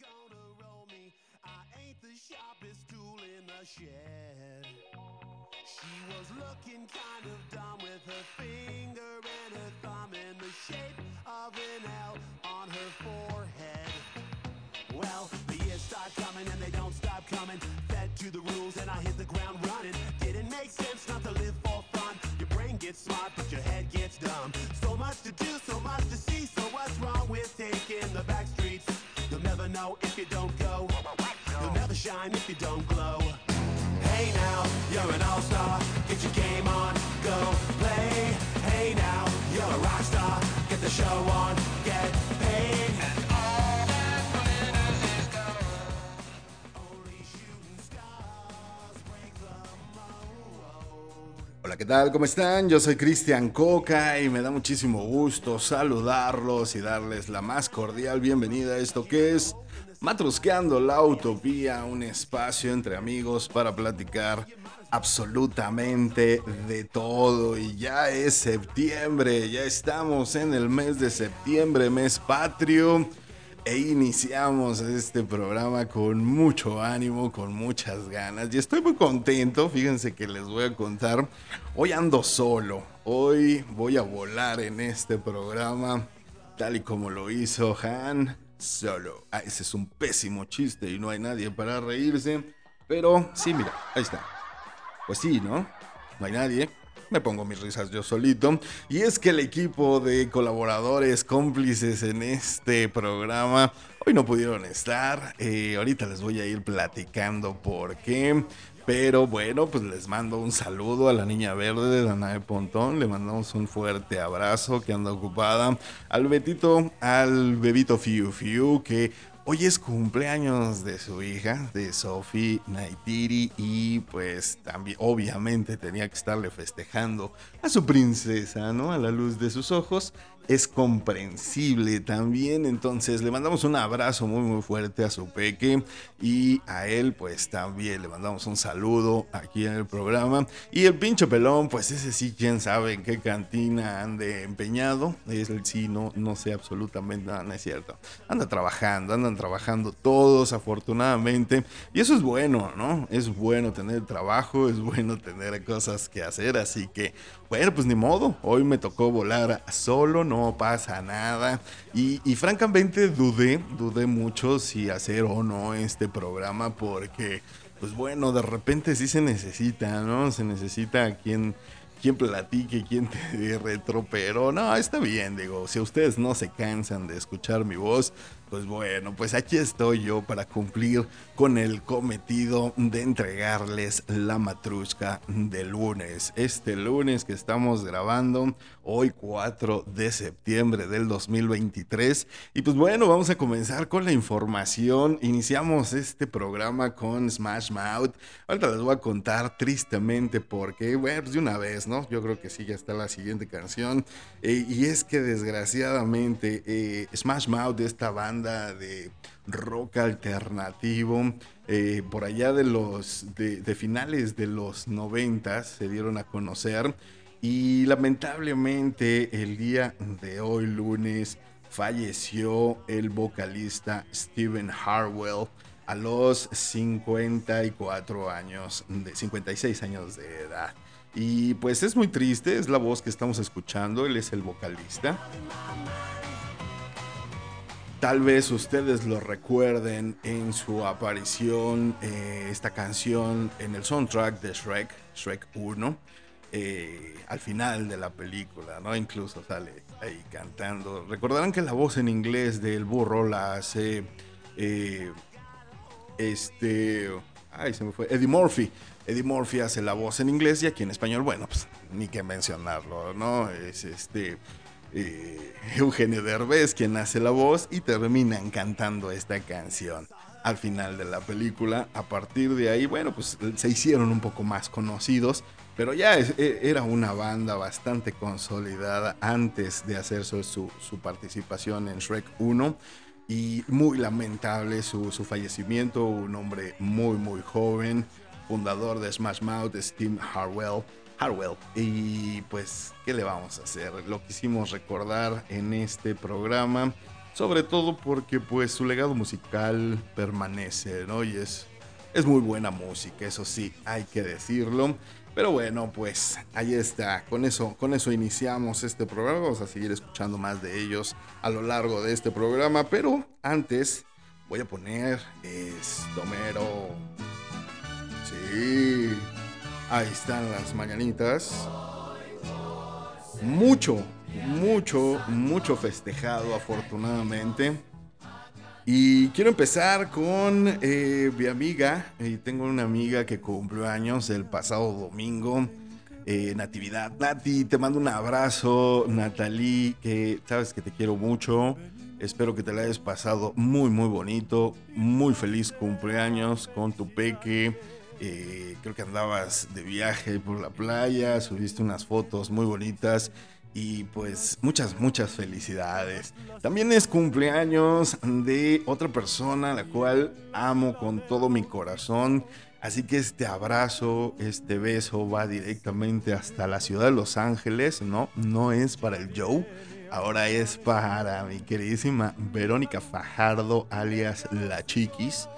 gonna roll me. I ain't the sharpest tool in the shed. She was looking kind of dumb with her finger and her thumb in the shape of an L on her forehead. Well, the years start coming and they don't stop coming. Fed to the rules and I hit the ground running. Didn't make sense not to live for fun. Your brain gets smart, but your head gets dumb. So much to do, so much to see. Hola, ¿qué tal? ¿Cómo están? Yo soy Cristian Coca y me da muchísimo gusto saludarlos y darles la más cordial bienvenida a esto que es Matrusqueando la Utopía, un espacio entre amigos para platicar absolutamente de todo. Y ya es septiembre, ya estamos en el mes de septiembre, mes patrio. E iniciamos este programa con mucho ánimo, con muchas ganas. Y estoy muy contento, fíjense que les voy a contar. Hoy ando solo, hoy voy a volar en este programa, tal y como lo hizo Han, solo. Ah, ese es un pésimo chiste y no hay nadie para reírse. Pero sí, mira, ahí está. Pues sí, ¿no? No hay nadie. Me pongo mis risas yo solito. Y es que el equipo de colaboradores cómplices en este programa hoy no pudieron estar. Eh, ahorita les voy a ir platicando por qué. Pero bueno, pues les mando un saludo a la niña verde de Danae Pontón. Le mandamos un fuerte abrazo que anda ocupada. Al Betito, al bebito Fiu Fiu, que Hoy es cumpleaños de su hija, de Sophie Naitiri, y pues también, obviamente, tenía que estarle festejando a su princesa, ¿no? A la luz de sus ojos es comprensible también. Entonces le mandamos un abrazo muy muy fuerte a su peque y a él pues también le mandamos un saludo aquí en el programa. Y el pincho pelón pues ese sí quién sabe en qué cantina ande empeñado. Es el sí, no, no sé absolutamente nada, no es cierto. Anda trabajando, andan trabajando todos afortunadamente. Y eso es bueno, ¿no? Es bueno tener trabajo, es bueno tener cosas que hacer. Así que bueno, pues ni modo, hoy me tocó volar solo, no pasa nada. Y, francamente dudé, dudé mucho si hacer o no este programa porque, pues bueno, de repente sí se necesita, ¿no? Se necesita quien, quien platique, quien te retro, pero no, está bien, digo, si ustedes no se cansan de escuchar mi voz, pues bueno, pues aquí estoy yo para cumplir con el cometido de entregarles la matrushka de lunes. Este lunes que estamos grabando, hoy 4 de septiembre del 2023. Y pues bueno, vamos a comenzar con la información. Iniciamos este programa con Smash Mouth. Ahorita les voy a contar tristemente porque, bueno, pues de una vez, ¿no? Yo creo que sí, ya está la siguiente canción. Eh, y es que desgraciadamente eh, Smash Mouth, esta banda, de rock alternativo. Eh, por allá de los de, finales de los 90 se dieron a conocer y lamentablemente el día de hoy lunes falleció el vocalista Steven Harwell a los 54 años de 56 años de edad. Y pues es muy triste, es la voz que estamos escuchando, él es el vocalista. Tal vez ustedes lo recuerden en su aparición, eh, esta canción en el soundtrack de Shrek, Shrek 1, eh, al final de la película, ¿no? Incluso sale ahí cantando. Recordarán que la voz en inglés del burro la hace eh, este. Ay, se me fue. Eddie Murphy. Eddie Murphy hace la voz en inglés y aquí en español, bueno, pues ni que mencionarlo, ¿no? Es este eh, Eugenio Derbez quien hace la voz y terminan cantando esta canción al final de la película. A partir de ahí, bueno, pues se hicieron un poco más conocidos, pero ya e, era una banda bastante consolidada antes de hacer su, su, participación en Shrek 1. Y muy lamentable su, su, fallecimiento, un hombre muy muy joven, fundador de Smash Mouth, Steve Harwell, Harwell. Y pues, ¿qué le vamos a hacer? Lo quisimos recordar en este programa. sobre todo porque pues su legado musical permanece, ¿no? Y es, es muy buena música, eso sí, hay que decirlo. Pero bueno, pues ahí está. Con eso, con eso iniciamos este programa. Vamos a seguir escuchando más de ellos a lo largo de este programa. Pero antes voy a poner esto mero. Sí. Ahí están las mañanitas. Mucho, mucho, mucho festejado afortunadamente. Y quiero empezar con eh, mi amiga. tengo una amiga que cumplió años el pasado domingo. Eh, Natividad. Nati, te mando un abrazo. Natalie, que sabes que te quiero mucho. Espero que te la hayas pasado muy, muy bonito. Muy feliz cumpleaños con tu peque. Eh, creo que andabas de viaje por la playa. Subiste unas fotos muy bonitas. Y pues muchas, muchas felicidades. También es cumpleaños de otra persona a la cual amo con todo mi corazón. Así que este abrazo, este beso va directamente hasta la ciudad de Los Ángeles, ¿no? No es para el Joe, ahora es para mi queridísima Verónica Fajardo, alias La Chiquis.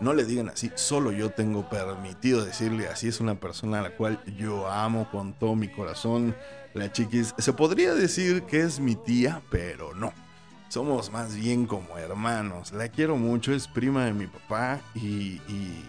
No le digan así, solo yo tengo permitido decirle así, es una persona a la cual yo amo con todo mi corazón la chiquis se podría decir que es mi tía, pero no. Somos más bien como hermanos. La quiero mucho, es prima de mi papá y,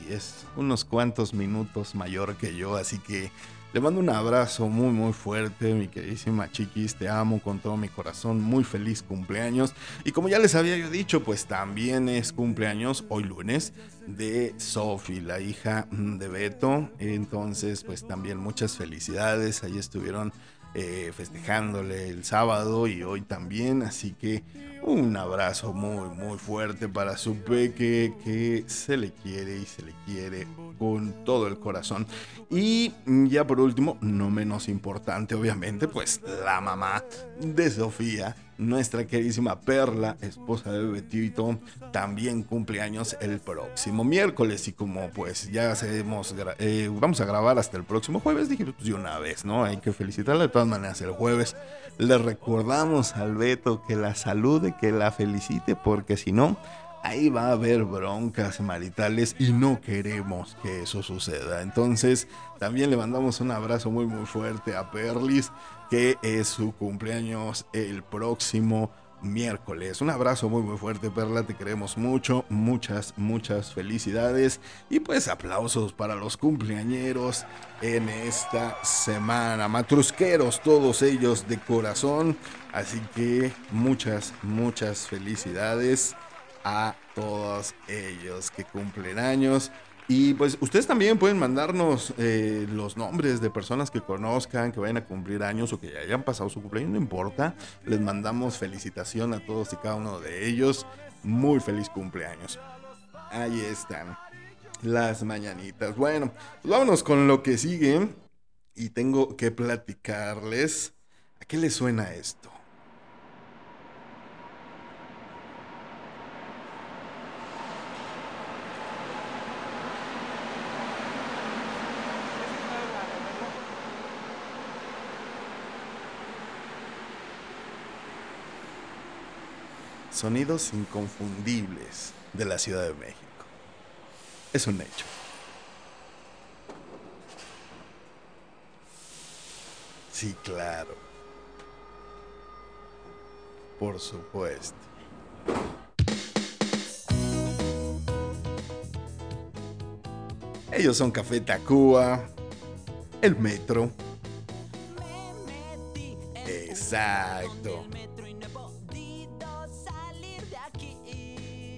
es unos cuantos minutos mayor que yo, así que le mando un abrazo muy muy fuerte, mi queridísima chiquis, te amo con todo mi corazón, muy feliz cumpleaños. Y como ya les había yo dicho, pues también es cumpleaños hoy lunes de Sophie, la hija de Beto. Entonces, pues también muchas felicidades, ahí estuvieron eh, festejándole el sábado y hoy también. Así que un abrazo muy, muy fuerte para su peque que se le quiere y se le quiere con todo el corazón. Y ya por último, no menos importante, obviamente, pues la mamá de Sofía nuestra queridísima Perla, esposa de Betito, también cumple años el próximo miércoles. Y como pues ya hacemos, eh, vamos a grabar hasta el próximo jueves, dije pues de una vez, ¿no? Hay que felicitarla de todas maneras el jueves. Le recordamos al Beto que la salude, que la felicite, porque si no, ahí va a haber broncas maritales y no queremos que eso suceda. Entonces, también le mandamos un abrazo muy muy fuerte a Perlis que es su cumpleaños el próximo miércoles. Un abrazo muy muy fuerte, Perla, te queremos mucho, muchas, muchas felicidades y pues aplausos para los cumpleañeros en esta semana. Matrusqueros, todos ellos de corazón, así que muchas, muchas felicidades a todos ellos que cumplen años. Y pues ustedes también pueden mandarnos eh, los nombres de personas que conozcan, que vayan a cumplir años o que ya hayan pasado su cumpleaños, no importa. Les mandamos felicitación a todos y cada uno de ellos. Muy feliz cumpleaños. Ahí están las mañanitas. Bueno, pues vámonos con lo que sigue. Y tengo que platicarles. ¿A qué les suena esto? Sonidos inconfundibles de la Ciudad de México. Es un hecho. Sí, claro. Por supuesto. Ellos son Café Tacuba, el metro. Exacto.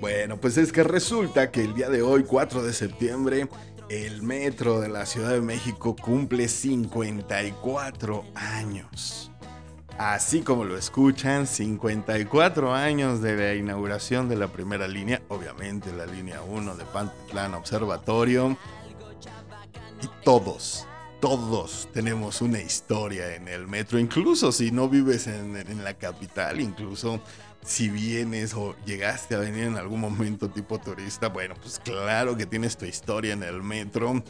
Bueno, pues es que resulta que el día de hoy, 4 de septiembre, el metro de la Ciudad de México cumple 54 años. Así como lo escuchan, 54 años de la inauguración de la primera línea, obviamente la línea 1 de Pantlán Observatorio. Y todos, todos tenemos una historia en el metro, incluso si no vives en, en la capital, incluso si vienes o llegaste a venir en algún momento tipo turista, bueno, pues claro que tienes tu historia en el metro.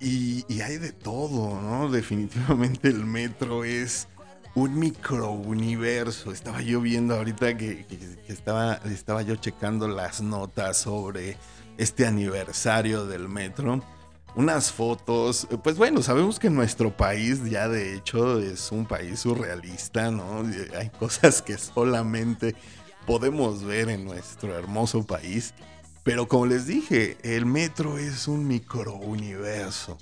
Y, hay de todo, ¿no? Definitivamente el metro es un microuniverso. Estaba yo viendo ahorita que, estaba, estaba yo checando las notas sobre este aniversario del metro. Unas fotos, pues bueno, sabemos que nuestro país ya de hecho es un país surrealista, ¿no? Hay cosas que solamente podemos ver en nuestro hermoso país. Pero como les dije, el metro es un microuniverso.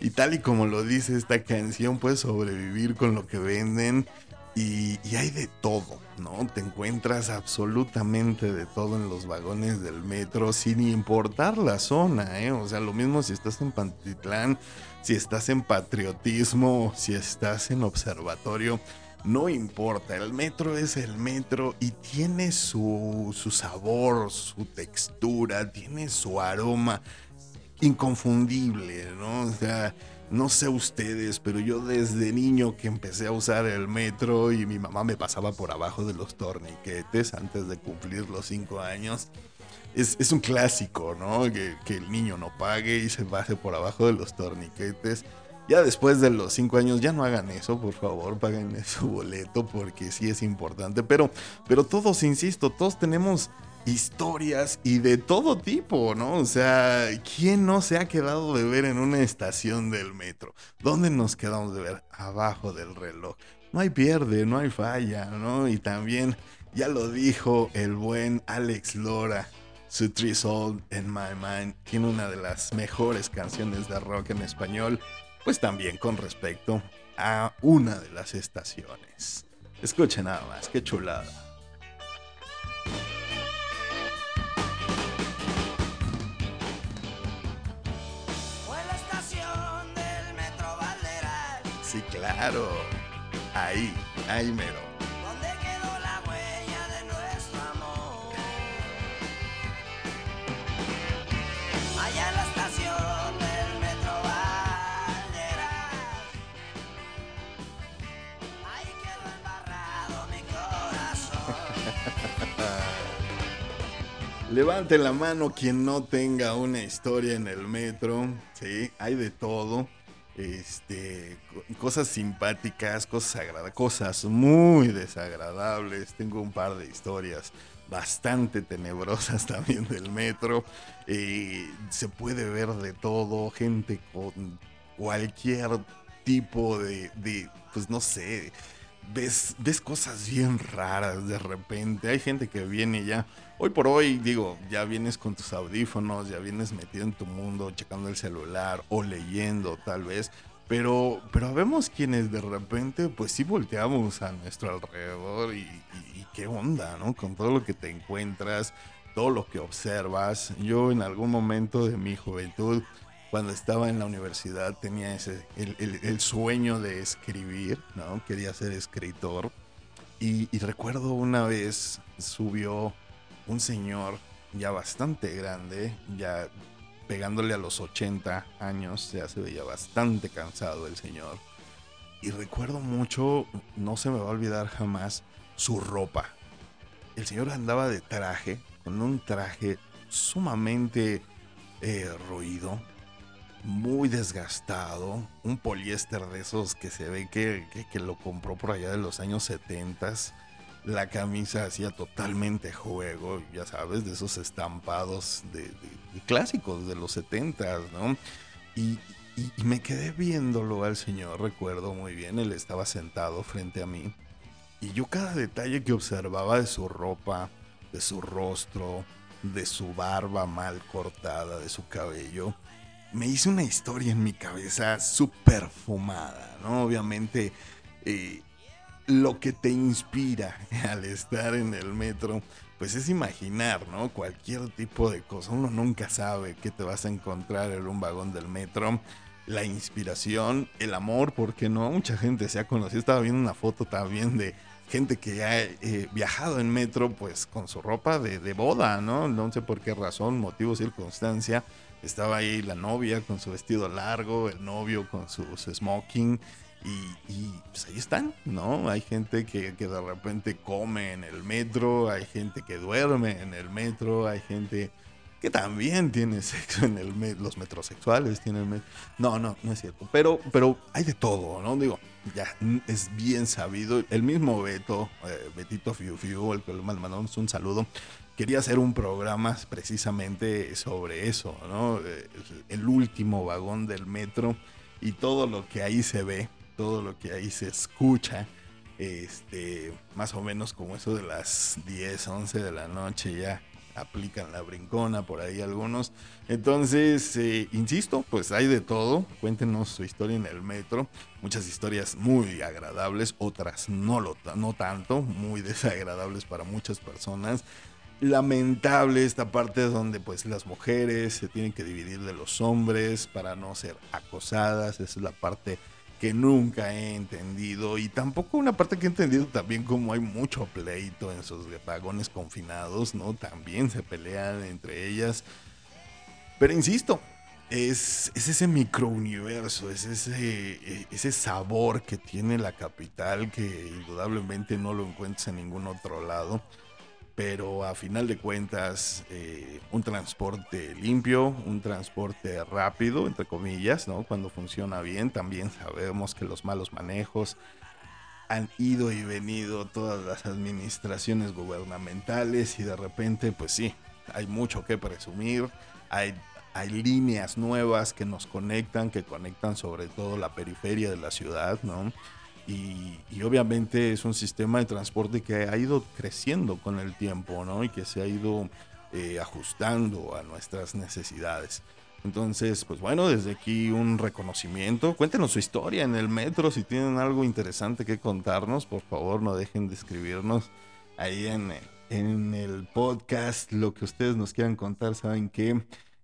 Y tal y como lo dice esta canción, puedes sobrevivir con lo que venden y, hay de todo, ¿no? Te encuentras absolutamente de todo en los vagones del metro, sin importar la zona, ¿eh? O sea, lo mismo si estás en Pantitlán, si estás en Patriotismo, si estás en Observatorio, no importa, el metro es el metro y tiene su, su sabor, su textura, tiene su aroma inconfundible, ¿no? O sea no sé ustedes, pero yo desde niño que empecé a usar el metro y mi mamá me pasaba por abajo de los torniquetes antes de cumplir los cinco años. Es, un clásico, ¿no? Que, el niño no pague y se baje por abajo de los torniquetes. Ya después de los cinco años, ya no hagan eso, por favor, paguen su boleto porque sí es importante. Pero, pero todos, insisto, todos tenemos historias y de todo tipo, ¿no? O sea, ¿quién no se ha quedado de ver en una estación del metro? ¿Dónde nos quedamos de ver? Abajo del reloj. No hay pierde, no hay falla, ¿no? Y también, ya lo dijo el buen Alex Lora, su Three Soul in My Mind, tiene una de las mejores canciones de rock en español, pues también con respecto a una de las estaciones. Escuchen nada más, qué chulada. Claro. Ahí, ahí mero. ¿Dónde quedó la huella de nuestro amor? Allá en la estación del metro Valderas. Ahí quedó embarrado mi corazón. Levante la mano quien no tenga una historia en el metro. Sí, hay de todo este, cosas simpáticas, cosas agradables, cosas muy desagradables. Tengo un par de historias bastante tenebrosas también del metro. Eh, se puede ver de todo, gente con cualquier tipo de, de pues no sé, ves, ves cosas bien raras de repente. Hay gente que viene ya, hoy por hoy, digo, ya vienes con tus audífonos, ya vienes metido en tu mundo, checando el celular o leyendo tal vez. Pero, pero vemos quienes de repente, pues sí volteamos a nuestro alrededor y, y qué onda, ¿no? Con todo lo que te encuentras, todo lo que observas. Yo en algún momento de mi juventud cuando estaba en la universidad tenía ese, el, sueño de escribir, ¿no? Quería ser escritor. Y, recuerdo una vez subió un señor ya bastante grande, ya pegándole a los 80 años, ya se veía bastante cansado el señor. Y recuerdo mucho, no se me va a olvidar jamás, su ropa. El señor andaba de traje, con un traje sumamente eh, ruido, muy desgastado, un poliéster de esos que se ve que, lo compró por allá de los años 70. La camisa hacía totalmente juego, ya sabes, de esos estampados de, clásicos de los 70, ¿no? Y, me quedé viéndolo al señor, recuerdo muy bien, él estaba sentado frente a mí. Y yo cada detalle que observaba de su ropa, de su rostro, de su barba mal cortada, de su cabello, me hice una historia en mi cabeza súper fumada, ¿no? Obviamente, eh, lo que te inspira al estar en el metro, pues es imaginar, ¿no? Cualquier tipo de cosa. Uno nunca sabe qué te vas a encontrar en un vagón del metro. La inspiración, el amor, porque no, mucha gente se ha conocido. Estaba viendo una foto también de gente que ha eh, viajado en metro, pues con su ropa de, de boda, ¿no? No sé por qué razón, motivo, circunstancia estaba ahí la novia con su vestido largo, el novio con su, smoking. Y, pues ahí están, ¿no? Hay gente que, que, de repente come en el metro, hay gente que duerme en el metro, hay gente que también tiene sexo en el los metrosexuales tienen no no no es cierto pero pero hay de todo no digo ya es bien sabido. El mismo Beto eh, Betito Fiu Fiu el que le mandamos un saludo quería hacer un programa precisamente sobre eso no eh, el último vagón del metro y todo lo que ahí se ve todo lo que ahí se escucha este, más o menos como eso de las 10, 11 de la noche ya aplican la brincona por ahí algunos. Entonces, eh, insisto, pues hay de todo. Cuéntenos su historia en el metro. Muchas historias muy agradables, otras no, lo, no tanto, muy desagradables para muchas personas. Lamentable esta parte donde pues las mujeres se tienen que dividir de los hombres para no ser acosadas. Esa es la parte que nunca he entendido y tampoco una parte que he entendido también como hay mucho pleito en esos vagones confinados, ¿no? También se pelean entre ellas. Pero insisto, es, es ese microuniverso, es ese, ese sabor que tiene la capital que indudablemente no lo encuentras en ningún otro lado pero a final de cuentas eh, un transporte limpio, un transporte rápido, entre comillas, ¿no? Cuando funciona bien, también sabemos que los malos manejos han ido y venido todas las administraciones gubernamentales y de repente, pues sí, hay mucho que presumir, hay, hay líneas nuevas que nos conectan, que conectan sobre todo la periferia de la ciudad, ¿no? Y, obviamente es un sistema de transporte que ha ido creciendo con el tiempo, ¿no? Y que se ha ido eh, ajustando a nuestras necesidades. Entonces, pues bueno, desde aquí un reconocimiento. Cuéntenos su historia en el metro. Si tienen algo interesante que contarnos, por favor, no dejen de escribirnos ahí en, en el podcast. Lo que ustedes nos quieran contar, saben que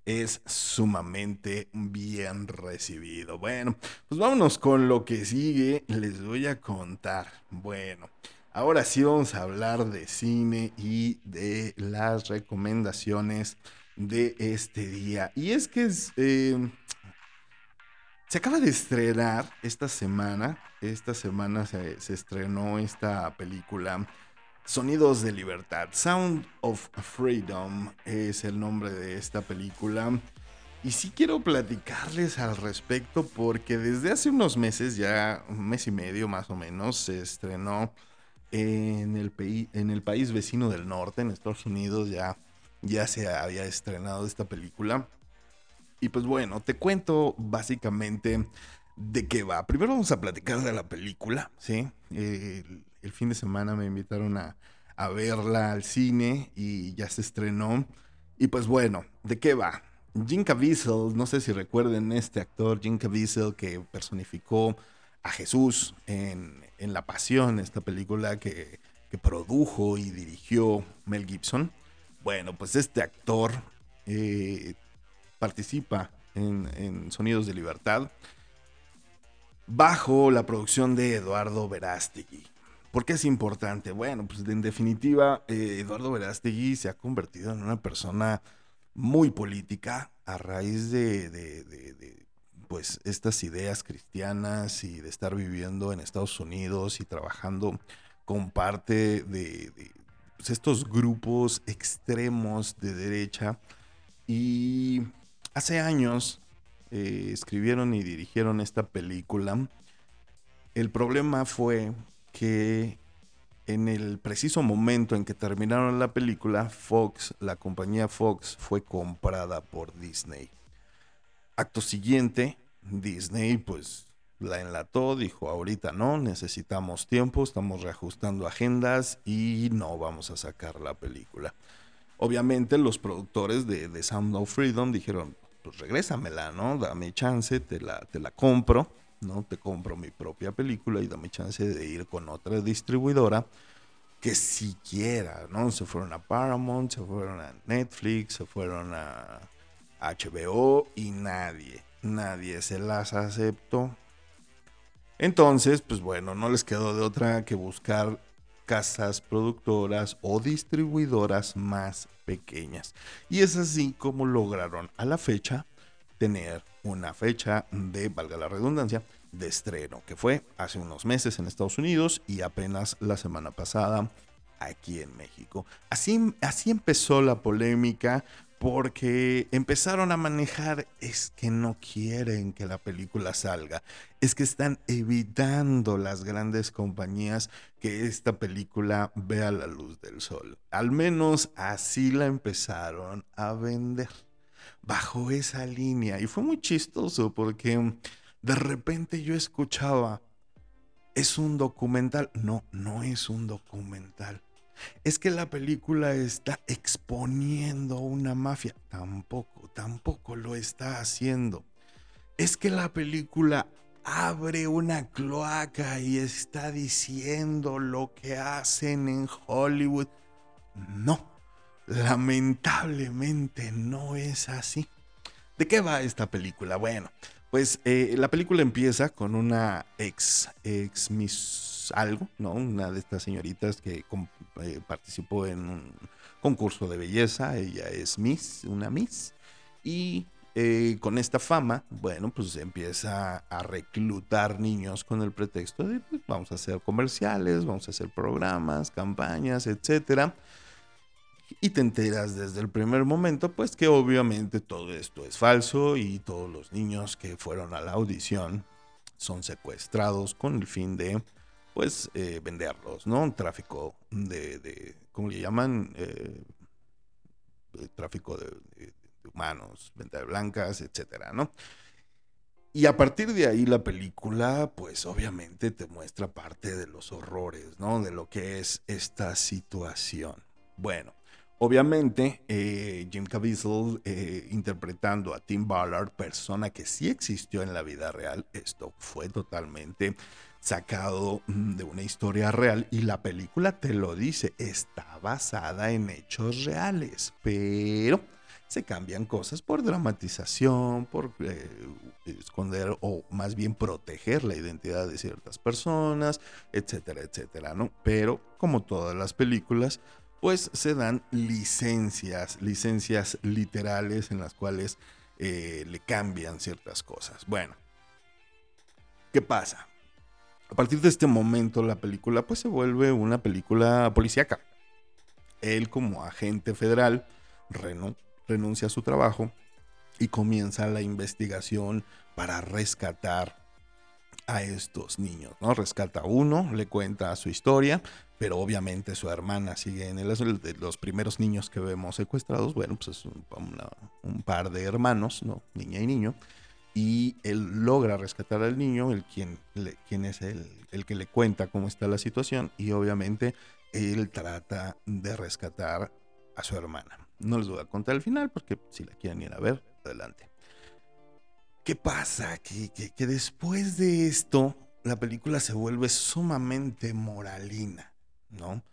es sumamente bien recibido. Bueno, pues vámonos con lo que sigue. Les voy a contar. Bueno, ahora sí vamos a hablar de cine y de las recomendaciones de este día. Y es que eh, se acaba de estrenar esta semana. Esta semana se, se estrenó esta película Sonidos de Libertad. Sound of Freedom es el nombre de esta película. Y sí quiero platicarles al respecto porque desde hace unos meses, ya un mes y medio más o menos, se estrenó en el, en el país vecino del norte, en Estados Unidos, ya, ya se había estrenado esta película. Y pues bueno, te cuento básicamente de qué va. Primero vamos a platicar de la película, ¿sí? Fin de semana me invitaron a, verla al cine y ya se estrenó. Y pues bueno, ¿de qué va? Jim Caviezel, no sé si recuerden este actor, Jim Caviezel, que personificó a Jesús en, La Pasión, esta película que, produjo y dirigió Mel Gibson. Bueno, pues este actor eh, participa en, en, Sonidos de Libertad bajo la producción de Eduardo Verástegui. ¿Por qué es importante? Bueno, pues en definitiva, eh, Eduardo Verástegui se ha convertido en una persona muy política a raíz de, pues estas ideas cristianas y de estar viviendo en Estados Unidos y trabajando con parte de, pues, estos grupos extremos de derecha. Y hace años eh, escribieron y dirigieron esta película. El problema fue que en el preciso momento en que terminaron la película, Fox, la compañía Fox, fue comprada por Disney. Acto siguiente, Disney pues la enlató, dijo ahorita no, necesitamos tiempo, estamos reajustando agendas y no vamos a sacar la película. Obviamente los productores de, Sound of Freedom dijeron, pues regrésamela, ¿no? Dame chance, te la, te la compro. ¿No? Te compro mi propia película y dame chance de ir con otra distribuidora que siquiera, ¿no? Se fueron a Paramount, se fueron a Netflix, se fueron a HBO y nadie, nadie se las aceptó. Entonces, pues bueno, no les quedó de otra que buscar casas productoras o distribuidoras más pequeñas. Y es así como lograron a la fecha tener una fecha de, valga la redundancia, de estreno, que fue hace unos meses en Estados Unidos y apenas la semana pasada aquí en México. Así, así empezó la polémica porque empezaron a manejar, es que no quieren que la película salga, es que están evitando las grandes compañías que esta película vea la luz del sol. Al menos así la empezaron a vender, bajo esa línea. Y fue muy chistoso porque de repente yo escuchaba, es un documental. No, no es un documental es que la película está exponiendo una mafia. Tampoco, tampoco lo está haciendo. Es que la película abre una cloaca y está diciendo lo que hacen en Hollywood. No, lamentablemente no es así. ¿De qué va esta película? Bueno, pues eh, la película empieza con una ex, ex Miss algo, ¿no? Una de estas señoritas que eh, participó en un concurso de belleza, ella es Miss, una Miss, y eh, con esta fama, bueno, pues empieza a reclutar niños con el pretexto de, pues, vamos a hacer comerciales, vamos a hacer programas, campañas, etcétera y te enteras desde el primer momento, pues que obviamente todo esto es falso y todos los niños que fueron a la audición son secuestrados con el fin de, pues, eh, venderlos, ¿no? Tráfico de, de ¿cómo le llaman? Eh, tráfico de, humanos, venta de blancas, etcétera, ¿no? Y a partir de ahí la película, pues obviamente te muestra parte de los horrores, ¿no? De lo que es esta situación. Bueno, Obviamente, eh, Jim Caviezel eh, interpretando a Tim Ballard, persona que sí existió en la vida real, esto fue totalmente sacado mm, de una historia real y la película te lo dice, está basada en hechos reales, pero se cambian cosas por dramatización, por eh, esconder o más bien proteger la identidad de ciertas personas, etcétera, etcétera, ¿no? Pero como todas las películas, pues se dan licencias, licencias literales en las cuales eh, le cambian ciertas cosas. Bueno, ¿qué pasa? A partir de este momento la película pues se vuelve una película policíaca. Él como agente federal renuncia a su trabajo y comienza la investigación para rescatar a estos niños, ¿no? Rescata a uno, le cuenta su historia, pero obviamente su hermana sigue en el de los primeros niños que vemos secuestrados, bueno, pues es un, par de hermanos, ¿no? Niña y niño, y él logra rescatar al niño, el quien, quien es el, el que le cuenta cómo está la situación, y obviamente él trata de rescatar a su hermana. No les voy a contar el final porque si la quieren ir a ver, adelante. ¿Qué pasa? Que, que, después de esto, la película se vuelve sumamente moralina, ¿no?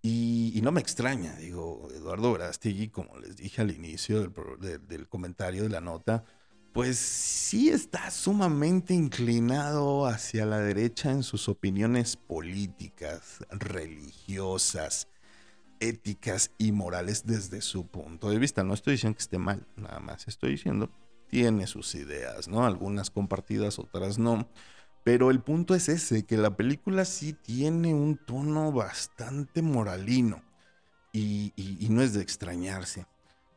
Y, no me extraña, digo, Eduardo Brastegui, como les dije al inicio del, del, comentario de la nota, pues sí está sumamente inclinado hacia la derecha en sus opiniones políticas, religiosas, éticas y morales desde su punto de vista. No estoy diciendo que esté mal, nada más estoy diciendo tiene sus ideas, ¿no? Algunas compartidas, otras no. Pero el punto es ese, que la película sí tiene un tono bastante moralino y, no es de extrañarse.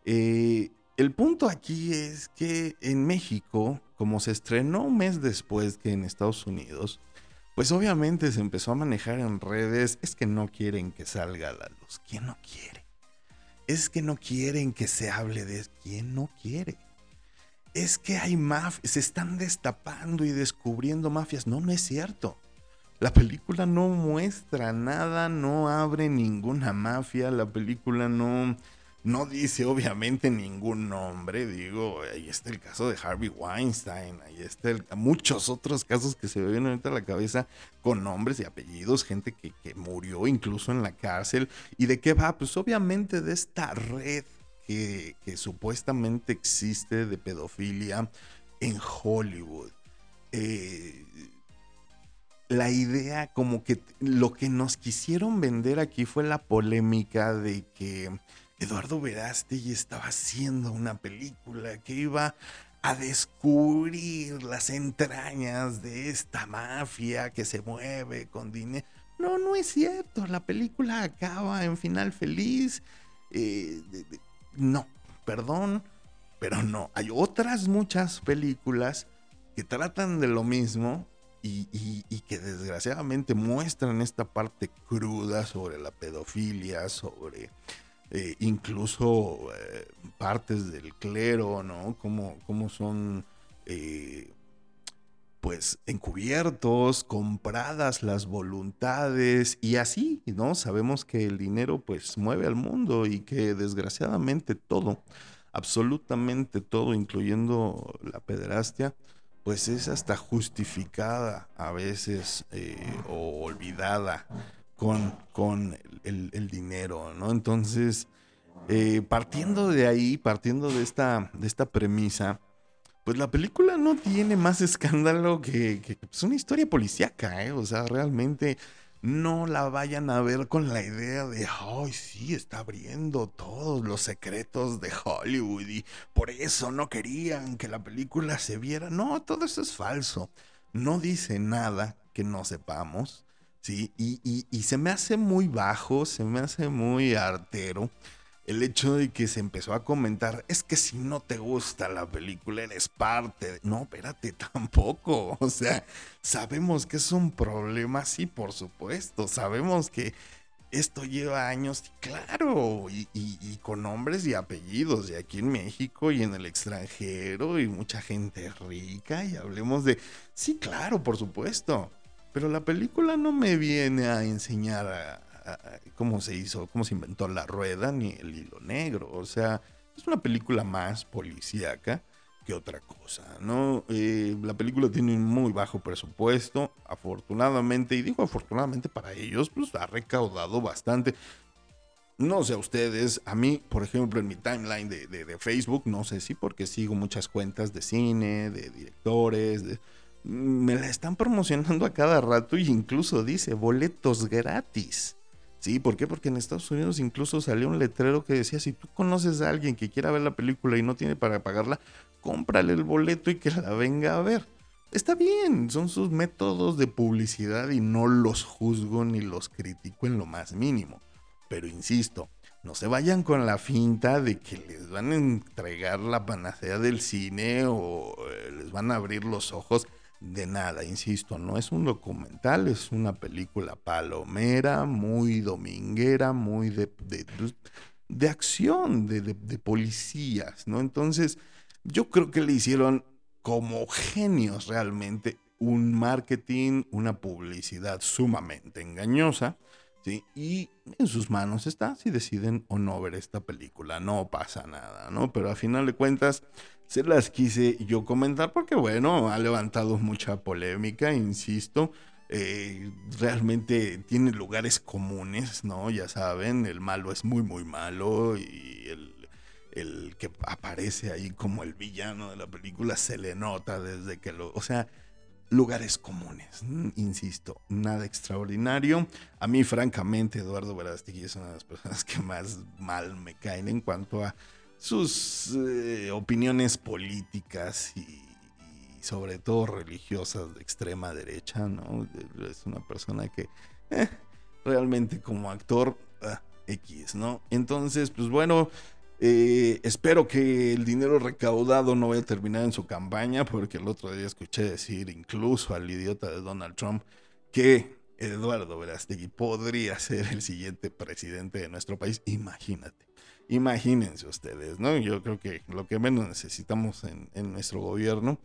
Eh, el punto aquí es que en México, como se estrenó un mes después que en Estados Unidos, pues obviamente se empezó a manejar en redes, es que no quieren que salga a la luz. ¿Quién no quiere? Es que no quieren que se hable de... ¿Quién no quiere? Es que hay mafias, se están destapando y descubriendo mafias. No, no es cierto. La película no muestra nada, no abre ninguna mafia, la película no, no dice obviamente ningún nombre, digo, ahí está el caso de Harvey Weinstein, ahí está muchos otros casos que se me vienen ahorita a la cabeza con nombres y apellidos, gente que, que murió incluso en la cárcel. ¿Y de qué va? Pues obviamente de esta red que, supuestamente existe de pedofilia en Hollywood. Eh, la idea, como que lo que nos quisieron vender aquí fue la polémica de que Eduardo Verástegui estaba haciendo una película que iba a descubrir las entrañas de esta mafia que se mueve con dinero. No, no es cierto. La película acaba en final feliz. Eh, no, perdón, pero no. Hay otras muchas películas que tratan de lo mismo y, que desgraciadamente muestran esta parte cruda sobre la pedofilia, sobre eh, incluso eh, partes del clero, ¿no? Cómo son eh, pues encubiertos, compradas las voluntades y así, ¿no? Sabemos que el dinero pues mueve al mundo y que desgraciadamente todo, absolutamente todo, incluyendo la pederastia, pues es hasta justificada a veces eh, o olvidada con, con el, dinero, ¿no? Entonces, eh, partiendo de ahí, partiendo de esta, de esta premisa, pues la película no tiene más escándalo que, es pues, una historia policíaca, ¿eh? O sea, realmente no la vayan a ver con la idea de, ay, sí, está abriendo todos los secretos de Hollywood y por eso no querían que la película se viera. No, todo eso es falso. No dice nada que no sepamos, ¿sí? Y se me hace muy bajo, se me hace muy artero el hecho de que se empezó a comentar, es que si no te gusta la película eres parte. No, espérate, tampoco. O sea, sabemos que es un problema, sí, por supuesto. Sabemos que esto lleva años, claro, y, y, con nombres y apellidos, y aquí en México y en el extranjero, y mucha gente rica, y hablemos de, sí, claro, por supuesto. Pero la película no me viene a enseñar a, cómo se hizo, cómo se inventó la rueda ni el hilo negro. O sea, es una película más policíaca que otra cosa, ¿no? Eh, la película tiene un muy bajo presupuesto, afortunadamente, y digo afortunadamente para ellos, pues ha recaudado bastante. No sé a ustedes, a mí, por ejemplo, en mi timeline de, Facebook, no sé si porque sigo muchas cuentas de cine, de directores, me la están promocionando a cada rato y incluso dice boletos gratis. Sí, ¿por qué? Porque en Estados Unidos incluso salió un letrero que decía, si tú conoces a alguien que quiera ver la película y no tiene para pagarla, cómprale el boleto y que la venga a ver. Está bien, son sus métodos de publicidad y no los juzgo ni los critico en lo más mínimo. Pero insisto, no se vayan con la finta de que les van a entregar la panacea del cine o eh, les van a abrir los ojos de nada, insisto, no es un documental, es una película palomera, muy dominguera, muy de, de, de acción, de, de, policías, ¿no? Entonces, yo creo que le hicieron como genios realmente un marketing, una publicidad sumamente engañosa, ¿sí? Y en sus manos está si deciden o no ver esta película, no pasa nada, ¿no? Pero a final de cuentas se las quise yo comentar porque, bueno, ha levantado mucha polémica, insisto. Eh, realmente tiene lugares comunes, ¿no? Ya saben, el malo es muy, muy malo y el, el que aparece ahí como el villano de la película se le nota desde que lo... O sea, lugares comunes, insisto, nada extraordinario. A mí, francamente, Eduardo Verástegui es una de las personas que más mal me caen en cuanto a sus eh, opiniones políticas y, sobre todo religiosas de extrema derecha, ¿no? Es una persona que eh, realmente como actor ah, X, ¿no? Entonces, pues bueno, eh, espero que el dinero recaudado no vaya a terminar en su campaña, porque el otro día escuché decir incluso al idiota de Donald Trump que Eduardo Verástegui podría ser el siguiente presidente de nuestro país. Imagínate. Imagínense ustedes, ¿no? Yo creo que lo que menos necesitamos en, nuestro gobierno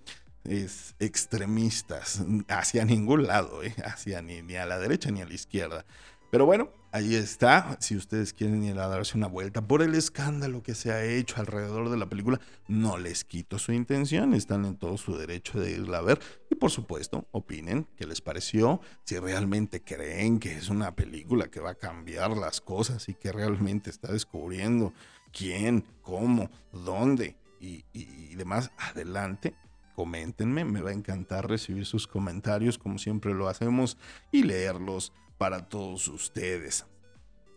es extremistas hacia ningún lado, ¿eh? hacia ni, ni, a la derecha ni a la izquierda. Pero bueno, ahí está. Si ustedes quieren ir a darse una vuelta por el escándalo que se ha hecho alrededor de la película, no les quito su intención. Están en todo su derecho de irla a ver. Y por supuesto, opinen qué les pareció. Si realmente creen que es una película que va a cambiar las cosas y que realmente está descubriendo quién, cómo, dónde y, y demás, adelante coméntenme, me va a encantar recibir sus comentarios como siempre lo hacemos y leerlos para todos ustedes.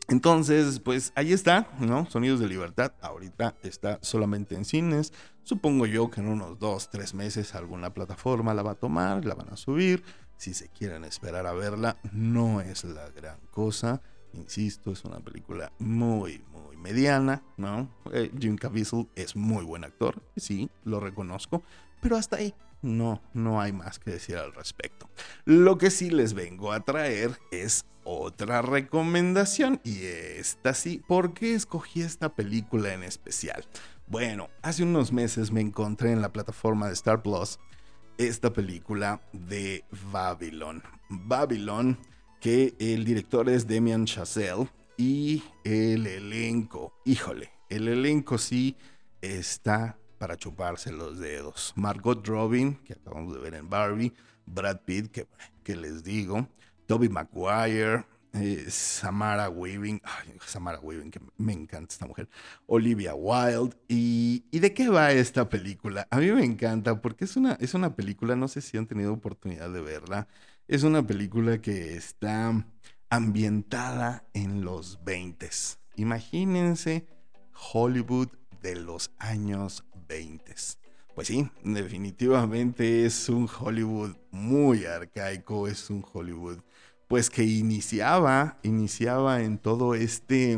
Entonces, pues ahí está, ¿no? Sonidos de Libertad. Ahorita está solamente en cines. Supongo yo que en unos dos, tres meses alguna plataforma la va a tomar, la van a subir. Si se quieren esperar a verla, no es la gran cosa. Insisto, es una película muy, muy mediana, ¿no? Eh, Jim Caviezel es muy buen actor, sí, lo reconozco, pero hasta ahí no, no hay más que decir al respecto. Lo que sí les vengo a traer es otra recomendación y esta sí, ¿por qué escogí esta película en especial? Bueno, hace unos meses me encontré en la plataforma de Star Plus esta película de Babylon. Babylon, que el director es Demian Chazelle y el elenco, híjole, el elenco sí está para chuparse los dedos. Margot Robin, que acabamos de ver en Barbie, Brad Pitt, que, les digo, Toby Maguire, eh, Samara Weaving, Samara Weaving, que me encanta esta mujer, Olivia Wilde. ¿Y, ¿Y, de qué va esta película? A mí me encanta porque es una, es una película, no sé si han tenido oportunidad de verla, es una película que está ambientada en los 20. Imagínense Hollywood de los años 20. Pues sí, definitivamente es un Hollywood muy arcaico, es un Hollywood pues que iniciaba, iniciaba en todo este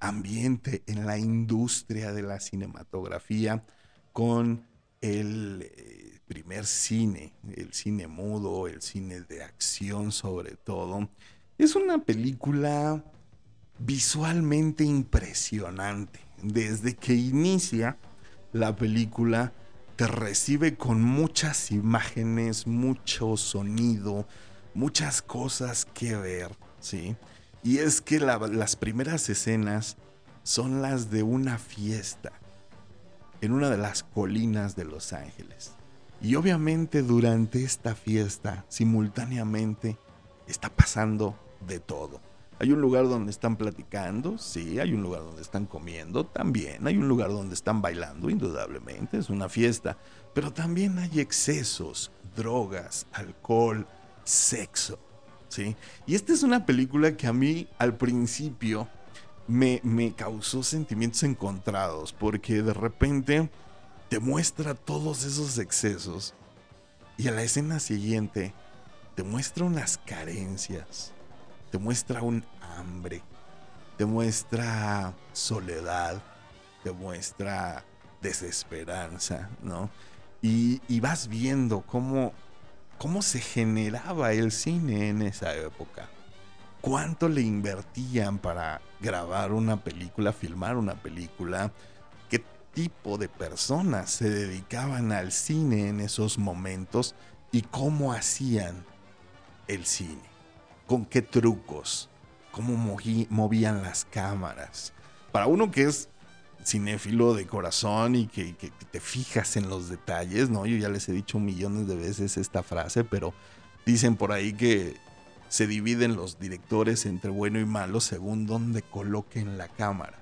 ambiente, en la industria de la cinematografía, con el eh, primer cine, el cine mudo, el cine de acción sobre todo. Es una película visualmente impresionante. Desde que inicia la película, te recibe con muchas imágenes, mucho sonido, muchas cosas que ver, ¿sí? Y es que las primeras escenas son las de una fiesta en una de las colinas de Los Ángeles. Y obviamente durante esta fiesta, simultáneamente, está pasando de todo. Hay un lugar donde están platicando, sí, hay un lugar donde están comiendo, también hay un lugar donde están bailando, indudablemente, es una fiesta, pero también hay excesos, drogas, alcohol, sexo. ¿sí? Y esta es una película que a mí al principio me, me causó sentimientos encontrados, porque de repente te muestra todos esos excesos y a la escena siguiente te muestra unas carencias, te muestra un hambre, te muestra soledad, te muestra desesperanza, ¿no? Y, vas viendo cómo cómo se generaba el cine en esa época. ¿Cuánto le invertían para grabar una película, filmar una película? ¿Qué tipo de personas se dedicaban al cine en esos momentos? ¿Y cómo hacían el cine? ¿Con qué trucos? ¿Cómo movían las cámaras? Para uno que es cinéfilo de corazón y que, te fijas en los detalles, ¿no? Yo ya les he dicho millones de veces esta frase, pero dicen por ahí que se dividen los directores entre bueno y malo según dónde coloquen la cámara.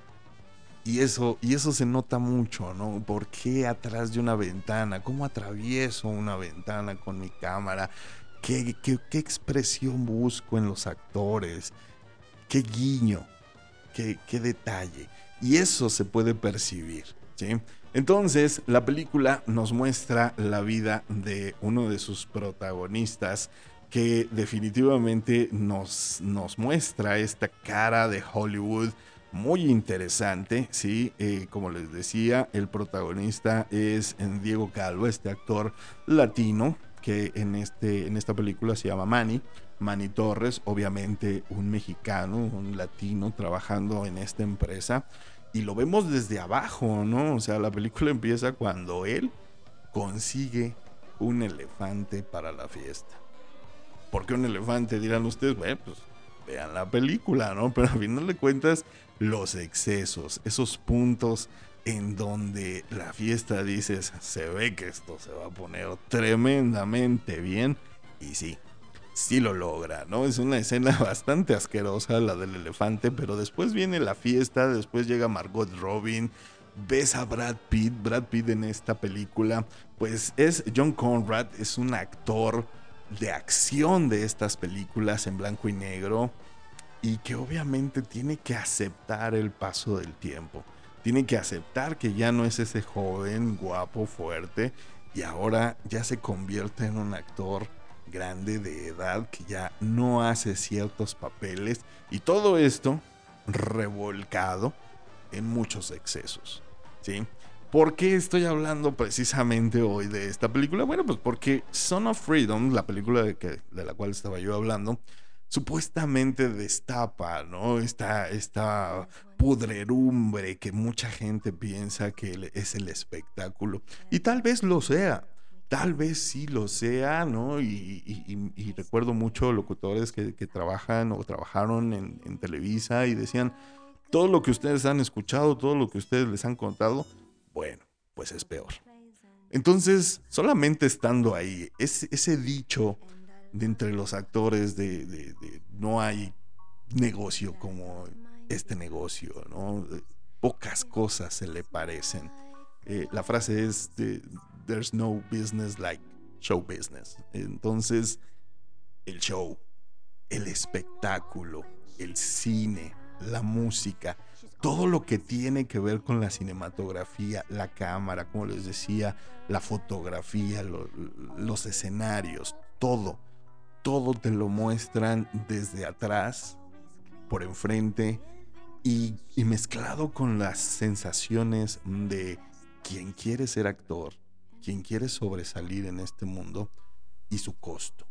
Y eso, y eso se nota mucho, ¿no? ¿Por qué atrás de una ventana? ¿Cómo atravieso una ventana con mi cámara? ¿Qué, expresión busco en los actores? ¿Qué guiño? ¿Qué, qué detalle? Y eso se puede percibir. ¿sí? Entonces, la película nos muestra la vida de uno de sus protagonistas que definitivamente nos, nos muestra esta cara de Hollywood muy interesante, ¿sí? Eh, como les decía, el protagonista es Diego Calvo, este actor latino que en, este, en esta película se llama Manny. Manny Torres, obviamente un mexicano, un latino trabajando en esta empresa. Y lo vemos desde abajo, ¿no? O sea, la película empieza cuando él consigue un elefante para la fiesta. ¿Por qué un elefante? Dirán ustedes, bueno, pues vean la película, ¿no? Pero a final de cuentas, los excesos, esos puntos en donde la fiesta dices, se ve que esto se va a poner tremendamente bien. Y sí, sí lo logra, ¿no? Es una escena bastante asquerosa la del elefante, pero después viene la fiesta, después llega Margot Robin, ves a Brad Pitt, Brad Pitt en esta película, pues es John Conrad, es un actor de acción de estas películas en blanco y negro y que obviamente tiene que aceptar el paso del tiempo. Tiene que aceptar que ya no es ese joven, guapo, fuerte y ahora ya se convierte en un actor grande de edad que ya no hace ciertos papeles y todo esto revolcado en muchos excesos. ¿Sí? ¿Por qué estoy hablando precisamente hoy de esta película? Bueno, pues porque Son of Freedom, la película de, la cual estaba yo hablando, supuestamente destapa, ¿no? Esta, esta pudrerumbre que mucha gente piensa que es el espectáculo. Y tal vez lo sea, tal vez sí lo sea, ¿no? Y, recuerdo mucho locutores que, trabajan o trabajaron en, en, Televisa y decían, todo lo que ustedes han escuchado, todo lo que ustedes les han contado, bueno, pues es peor. Entonces, solamente estando ahí, ese dicho de entre los actores de, no hay negocio como este negocio, ¿no? Pocas cosas se le parecen. Eh, la frase es There's no business like show business. Entonces, el show, el espectáculo, el cine, la música, todo lo que tiene que ver con la cinematografía, la cámara, como les decía, la fotografía, los escenarios, todo todo te lo muestran desde atrás, por enfrente y, mezclado con las sensaciones de quien quiere ser actor, quien quiere sobresalir en este mundo y su costo.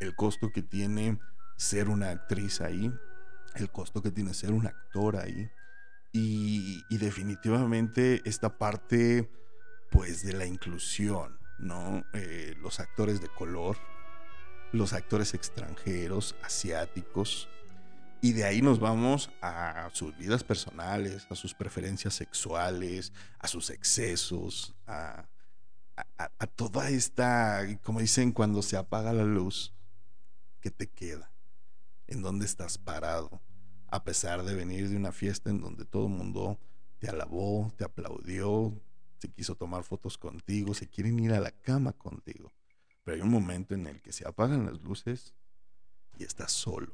El costo que tiene ser una actriz ahí, el costo que tiene ser un actor ahí y, definitivamente esta parte pues de la inclusión, ¿no? Eh, los actores de color, los actores extranjeros, asiáticos, y de ahí nos vamos a sus vidas personales, a sus preferencias sexuales, a sus excesos, a, toda esta, como dicen, cuando se apaga la luz, ¿qué te queda? ¿En dónde estás parado? A pesar de venir de una fiesta en donde todo el mundo te alabó, te aplaudió, se quiso tomar fotos contigo, se quieren ir a la cama contigo. Pero hay un momento en el que se apagan las luces y estás solo.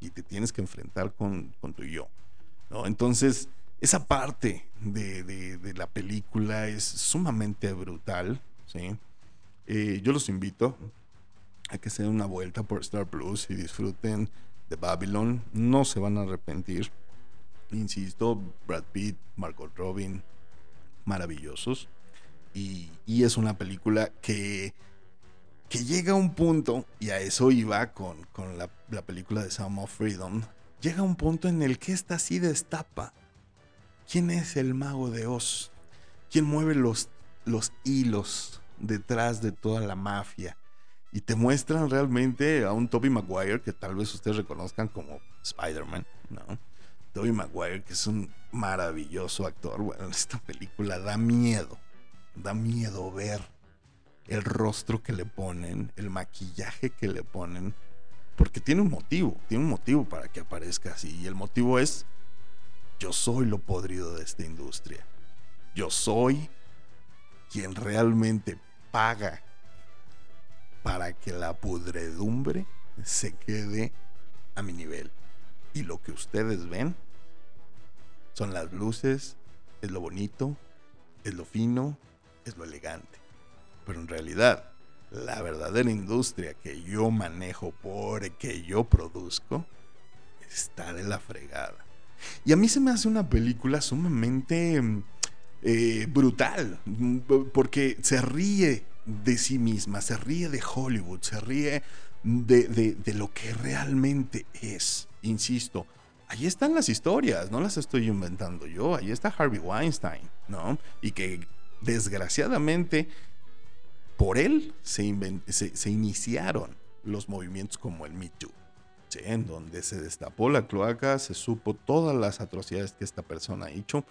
Y te tienes que enfrentar con, tu yo. ¿no? Entonces, esa parte de, la película es sumamente brutal. ¿sí? Eh, yo los invito a que se den una vuelta por Star Plus y disfruten de Babylon. No se van a arrepentir. Insisto, Brad Pitt, Margot Robin, maravillosos. Y, y es una película que que llega un punto, y a eso iba con, con la, película de Sound of Freedom, llega un punto en el que esta sí destapa. ¿Quién es el mago de Oz? ¿Quién mueve los, los hilos detrás de toda la mafia? Y te muestran realmente a un Toby Maguire que tal vez ustedes reconozcan como Spider-Man, ¿no? Toby Maguire, que es un maravilloso actor. Bueno, esta película da miedo. Da miedo ver el rostro que le ponen, el maquillaje que le ponen, porque tiene un motivo, tiene un motivo para que aparezca así. Y el motivo es, yo soy lo podrido de esta industria. Yo soy quien realmente paga para que la pudredumbre se quede a mi nivel. Y lo que ustedes ven son las luces, es lo bonito, es lo fino, es lo elegante. Pero en realidad, la verdadera industria que yo manejo porque yo produzco está de la fregada. Y a mí se me hace una película sumamente eh, brutal, porque se ríe de sí misma, se ríe de Hollywood, se ríe de, de, lo que realmente es. Insisto, ahí están las historias, no las estoy inventando yo, ahí está Harvey Weinstein, ¿no? Y que desgraciadamente por él se, iniciaron los movimientos como el Me Too, en donde se destapó la cloaca, se supo todas las atrocidades que esta persona hizo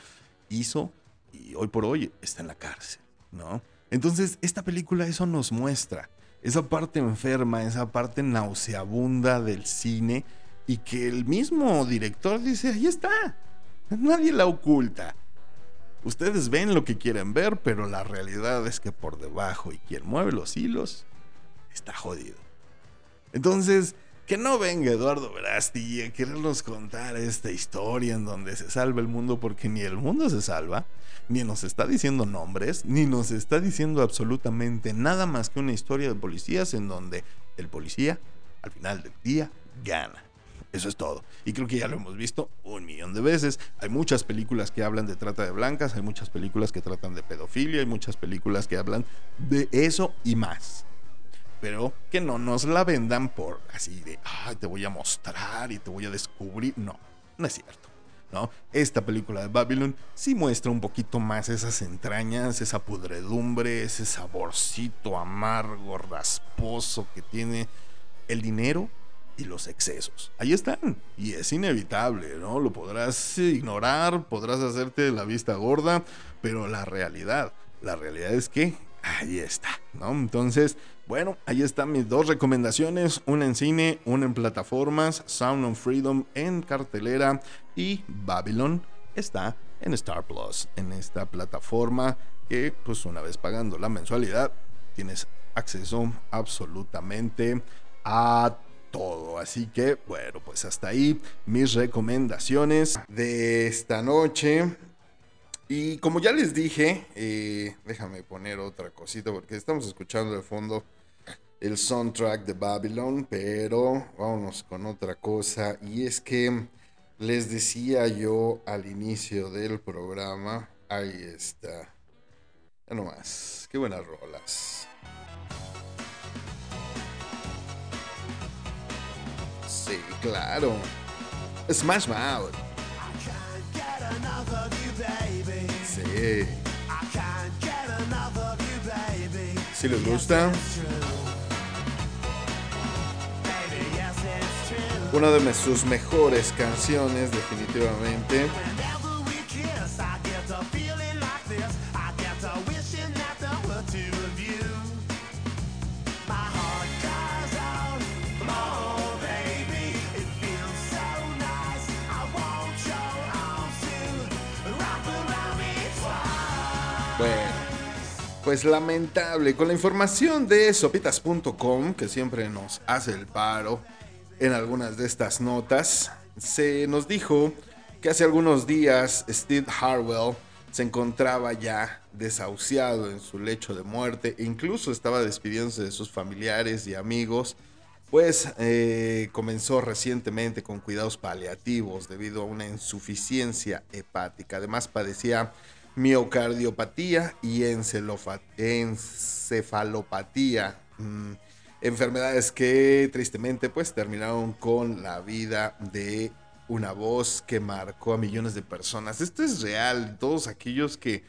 y hoy por hoy está en la cárcel, ¿no? Entonces, esta película eso nos muestra, esa parte enferma, esa parte nauseabunda del cine y que el mismo director dice, ahí está, nadie la oculta. Ustedes ven lo que quieren ver, pero la realidad es que por debajo y quien mueve los hilos está jodido. Entonces, que no venga Eduardo Verasti a querernos contar esta historia en donde se salva el mundo porque ni el mundo se salva, ni nos está diciendo nombres, ni nos está diciendo absolutamente nada más que una historia de policías en donde el policía al final del día gana. Eso es todo. Y creo que ya lo hemos visto un millón de veces. Hay muchas películas que hablan de trata de blancas, hay muchas películas que tratan de pedofilia, hay muchas películas que hablan de eso y más. Pero que no nos la vendan por así de, te voy a mostrar y te voy a descubrir. No, no es cierto. ¿no? Esta película de Babylon sí muestra un poquito más esas entrañas, esa pudredumbre, ese saborcito amargo, rasposo que tiene el dinero y los excesos. Ahí están. Y es inevitable, ¿no? Lo podrás ignorar, podrás hacerte la vista gorda, pero la realidad, la realidad es que ahí está, ¿no? Entonces, bueno, ahí están mis dos recomendaciones, una en cine, una en plataformas, Sound of Freedom en cartelera y Babylon está en Star Plus, en esta plataforma que pues una vez pagando la mensualidad tienes acceso absolutamente a todo. Así que, bueno, pues hasta ahí mis recomendaciones de esta noche. Y como ya les dije, eh, déjame poner otra cosita porque estamos escuchando de fondo el soundtrack de Babylon, pero vámonos con otra cosa. Y es que les decía yo al inicio del programa, ahí está. Ya nomás, qué buenas rolas. Claro. Smash Mouth. Sí. Si les gusta. Una de sus mejores canciones, definitivamente. Pues lamentable. Con la información de sopitas.com, que siempre nos hace el paro en algunas de estas notas, se nos dijo que hace algunos días Steve Harwell se encontraba ya desahuciado en su lecho de muerte incluso estaba despidiéndose de sus familiares y amigos, pues eh, comenzó recientemente con cuidados paliativos debido a una insuficiencia hepática. Además padecía miocardiopatía y encefalopatía. Mm, enfermedades que tristemente pues terminaron con la vida de una voz que marcó a millones de personas. Esto es real, todos aquellos que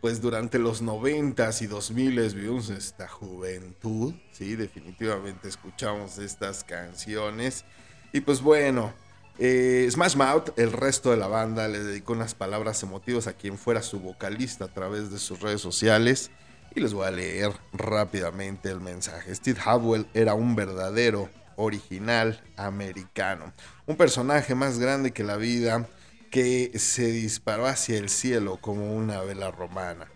pues durante los noventas y dos miles vivimos esta juventud, sí, definitivamente escuchamos estas canciones y pues bueno, eh, Smash Mouth, el resto de la banda, le dedicó unas palabras emotivas a quien fuera su vocalista a través de sus redes sociales. Y les voy a leer rápidamente el mensaje. Steve Howell era un verdadero original americano. Un personaje más grande que la vida que se disparó hacia el cielo como una vela romana.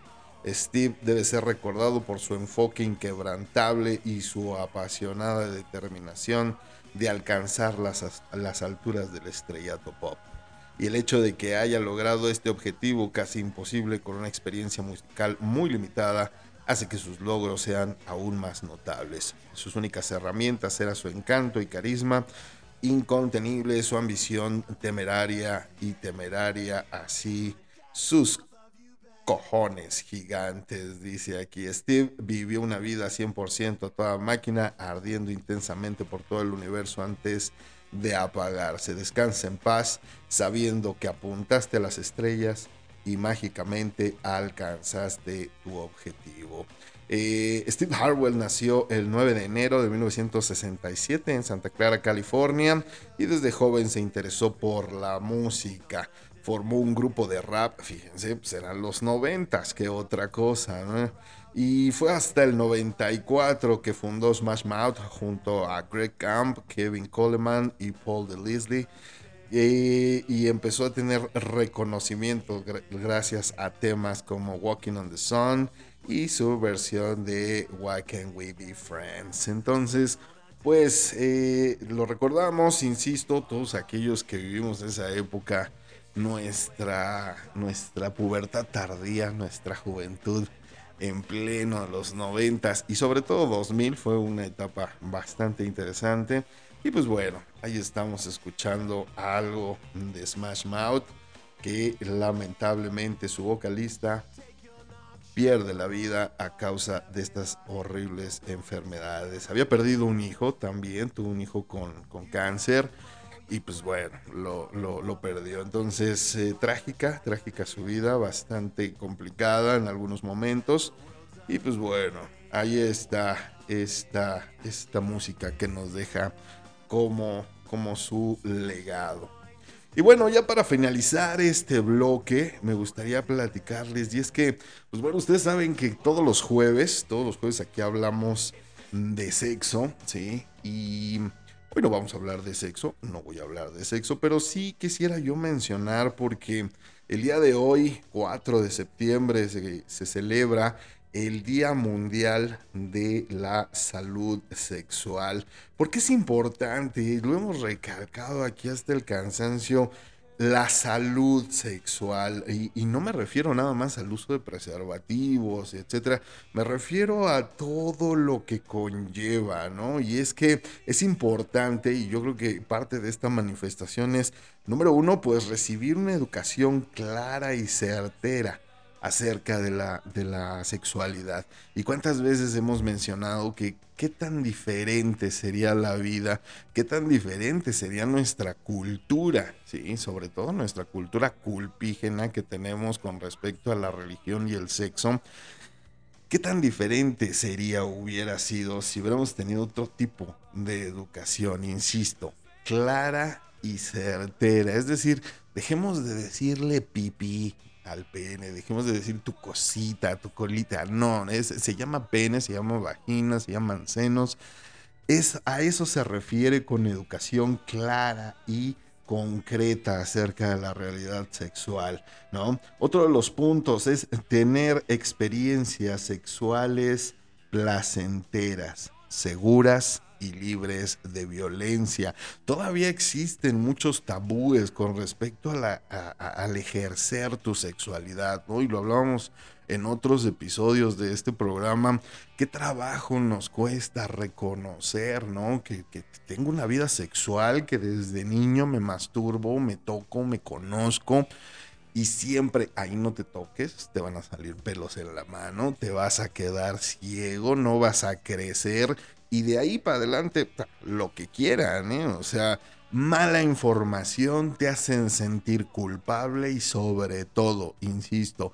Steve debe ser recordado por su enfoque inquebrantable y su apasionada determinación de alcanzar las, las alturas del estrellato pop. Y el hecho de que haya logrado este objetivo casi imposible con una experiencia musical muy limitada hace que sus logros sean aún más notables. Sus únicas herramientas eran su encanto y carisma incontenible, su ambición temeraria y temeraria, así sus cojones gigantes, dice aquí. Steve vivió una vida 100% a toda máquina, ardiendo intensamente por todo el universo antes de apagarse. Descansa en paz, sabiendo que apuntaste a las estrellas y mágicamente alcanzaste tu objetivo. Eh, Steve Harwell nació el 9 de enero de 1967 en Santa Clara, California, y desde joven se interesó por la música formó un grupo de rap, fíjense, serán los noventas, que otra cosa, Y fue hasta el 94 que fundó Smash Mouth junto a Greg Camp, Kevin Coleman y Paul DeLisle. Y, y empezó a tener reconocimiento gracias a temas como Walking on the Sun y su versión de Why Can't We Be Friends. Entonces, pues eh, lo recordamos, insisto, todos aquellos que vivimos esa época nuestra, nuestra pubertad tardía, nuestra juventud en pleno los noventas y sobre todo 2000 fue una etapa bastante interesante Y pues bueno, ahí estamos escuchando algo de Smash Mouth, que lamentablemente su vocalista pierde la vida a causa de estas horribles enfermedades. Había perdido un hijo también, tuvo un hijo con, cáncer y pues bueno, lo, perdió. Entonces, eh, trágica, trágica su vida, bastante complicada en algunos momentos. Y pues bueno, ahí está esta, esta música que nos deja como, como su legado. Y bueno, ya para finalizar este bloque, me gustaría platicarles, y es que, pues bueno, ustedes saben que todos los jueves, todos los jueves aquí hablamos de sexo, ¿sí? Y hoy no vamos a hablar de sexo, no voy a hablar de sexo, pero sí quisiera yo mencionar porque el día de hoy, 4 de septiembre, se, se celebra el Día Mundial de la Salud Sexual. Porque es importante, lo hemos recalcado aquí hasta el cansancio, la salud sexual. Y, no me refiero nada más al uso de preservativos, etcétera. Me refiero a todo lo que conlleva, ¿no? Y es que es importante, y yo creo que parte de esta manifestación es, número uno, pues recibir una educación clara y certera acerca de la, de la sexualidad. Y cuántas veces hemos mencionado que qué tan diferente sería la vida, qué tan diferente sería nuestra cultura, ¿sí? sobre todo nuestra cultura culpígena que tenemos con respecto a la religión y el sexo. ¿Qué tan diferente sería hubiera sido si hubiéramos tenido otro tipo de educación, insisto, clara y certera? Es decir, dejemos de decirle pipí, al pene, dejemos de decir tu cosita, tu colita, no, es, se llama pene, se llama vagina, se llaman senos, es, a eso se refiere con educación clara y concreta acerca de la realidad sexual, ¿no? Otro de los puntos es tener experiencias sexuales placenteras, seguras libres de violencia. Todavía existen muchos tabúes con respecto a al ejercer tu sexualidad, ¿no? Y lo hablábamos en otros episodios de este programa, qué trabajo nos cuesta reconocer, ¿no? Que, que, tengo una vida sexual, que desde niño me masturbo, me toco, me conozco. Y siempre ahí no te toques, te van a salir pelos en la mano, te vas a quedar ciego, no vas a crecer y de ahí para adelante lo que quieran, ¿eh? O sea, mala información te hacen sentir culpable y sobre todo, insisto,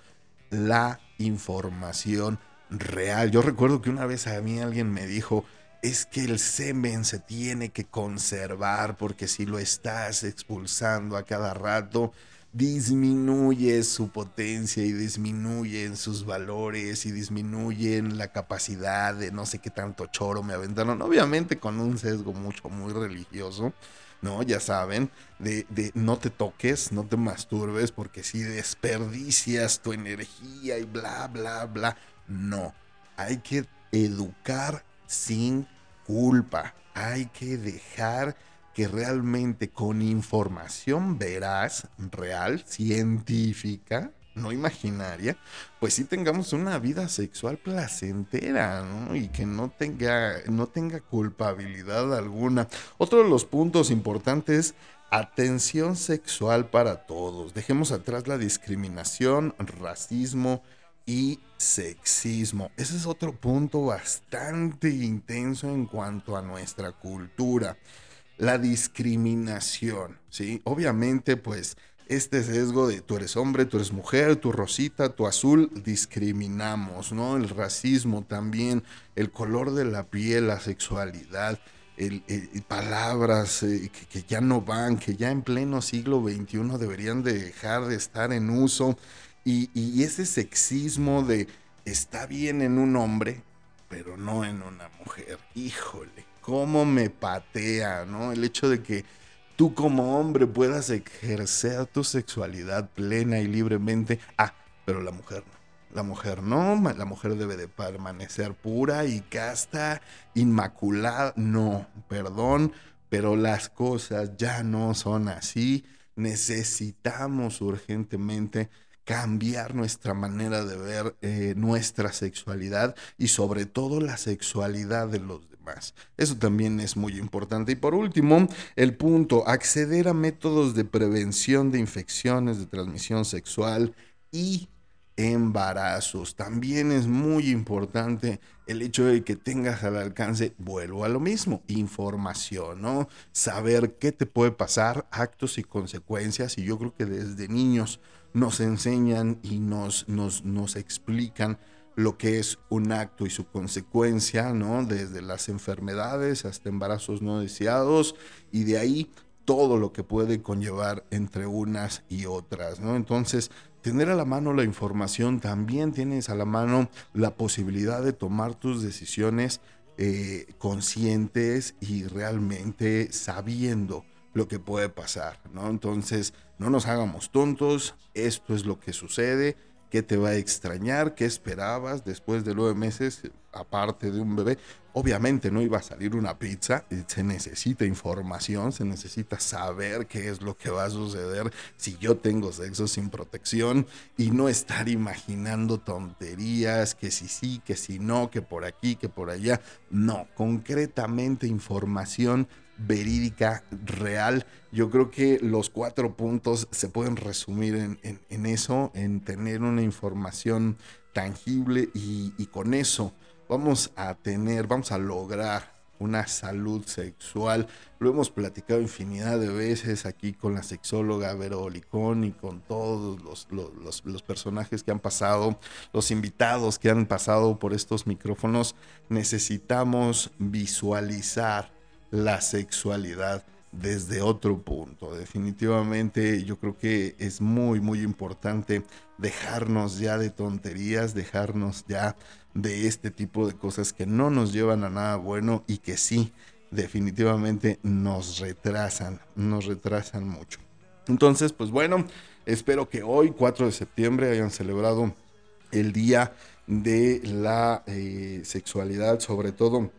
la información real. Yo recuerdo que una vez a mí alguien me dijo, es que el semen se tiene que conservar porque si lo estás expulsando a cada rato, disminuye su potencia y disminuyen sus valores y disminuyen la capacidad de no sé qué tanto choro me aventaron, obviamente con un sesgo mucho, muy religioso. ¿no? Ya saben, de, de, no te toques, no te masturbes, porque si desperdicias tu energía y bla, bla, bla. No, hay que educar sin culpa, hay que dejar que realmente con información veraz, real, científica, no imaginaria, pues sí tengamos una vida sexual placentera. Y que no tenga, no tenga culpabilidad alguna. Otro de los puntos importantes, atención sexual para todos. Dejemos atrás la discriminación, racismo y sexismo. Ese es otro punto bastante intenso en cuanto a nuestra cultura la discriminación, ¿sí? Obviamente, pues, este sesgo de tú eres hombre, tú eres mujer, tu rosita, tu azul, discriminamos, ¿no? El racismo también, el color de la piel, la sexualidad, el, palabras eh, que, ya no van, que ya en pleno siglo XXI deberían de dejar de estar en uso, y, y ese sexismo de está bien en un hombre, pero no en una mujer, híjole cómo me patea, ¿no? El hecho de que tú como hombre puedas ejercer tu sexualidad plena y libremente. Ah, pero la mujer no. La mujer no, la mujer debe de permanecer pura y casta, inmaculada. No, perdón, pero las cosas ya no son así. Necesitamos urgentemente cambiar nuestra manera de ver eh, nuestra sexualidad y sobre todo la sexualidad de los Eso también es muy importante. Y por último, el punto, acceder a métodos de prevención de infecciones de transmisión sexual y embarazos. También es muy importante el hecho de que tengas al alcance, vuelvo a lo mismo, información, ¿no? Saber qué te puede pasar, actos y consecuencias. Y yo creo que desde niños nos enseñan y nos, nos, nos explican lo que es un acto y su consecuencia, ¿no? Desde las enfermedades hasta embarazos no deseados y de ahí todo lo que puede conllevar entre unas y otras, ¿no? Entonces, tener a la mano la información, también tienes a la mano la posibilidad de tomar tus decisiones eh, conscientes y realmente sabiendo lo que puede pasar, ¿no? Entonces, no nos hagamos tontos, esto es lo que sucede, qué te va a extrañar, qué esperabas después de nueve meses, aparte de un bebé. Obviamente no iba a salir una pizza, se necesita información, se necesita saber qué es lo que va a suceder si yo tengo sexo sin protección y no estar imaginando tonterías, que si sí, que si no, que por aquí, que por allá. No, concretamente información verídica, real. Yo creo que los cuatro puntos se pueden resumir en, eso, en tener una información tangible y, con eso vamos a tener, vamos a lograr una salud sexual. Lo hemos platicado infinidad de veces aquí con la sexóloga Vero Olicón y con todos los, personajes que han pasado, los invitados que han pasado por estos micrófonos. Necesitamos visualizar la sexualidad desde otro punto. Definitivamente yo creo que es muy, muy importante dejarnos ya de tonterías, dejarnos ya de este tipo de cosas que no nos llevan a nada bueno y que sí, definitivamente nos retrasan, nos retrasan mucho. Entonces, pues bueno, espero que hoy, 4 de septiembre, hayan celebrado el Día de la eh, Sexualidad, sobre todo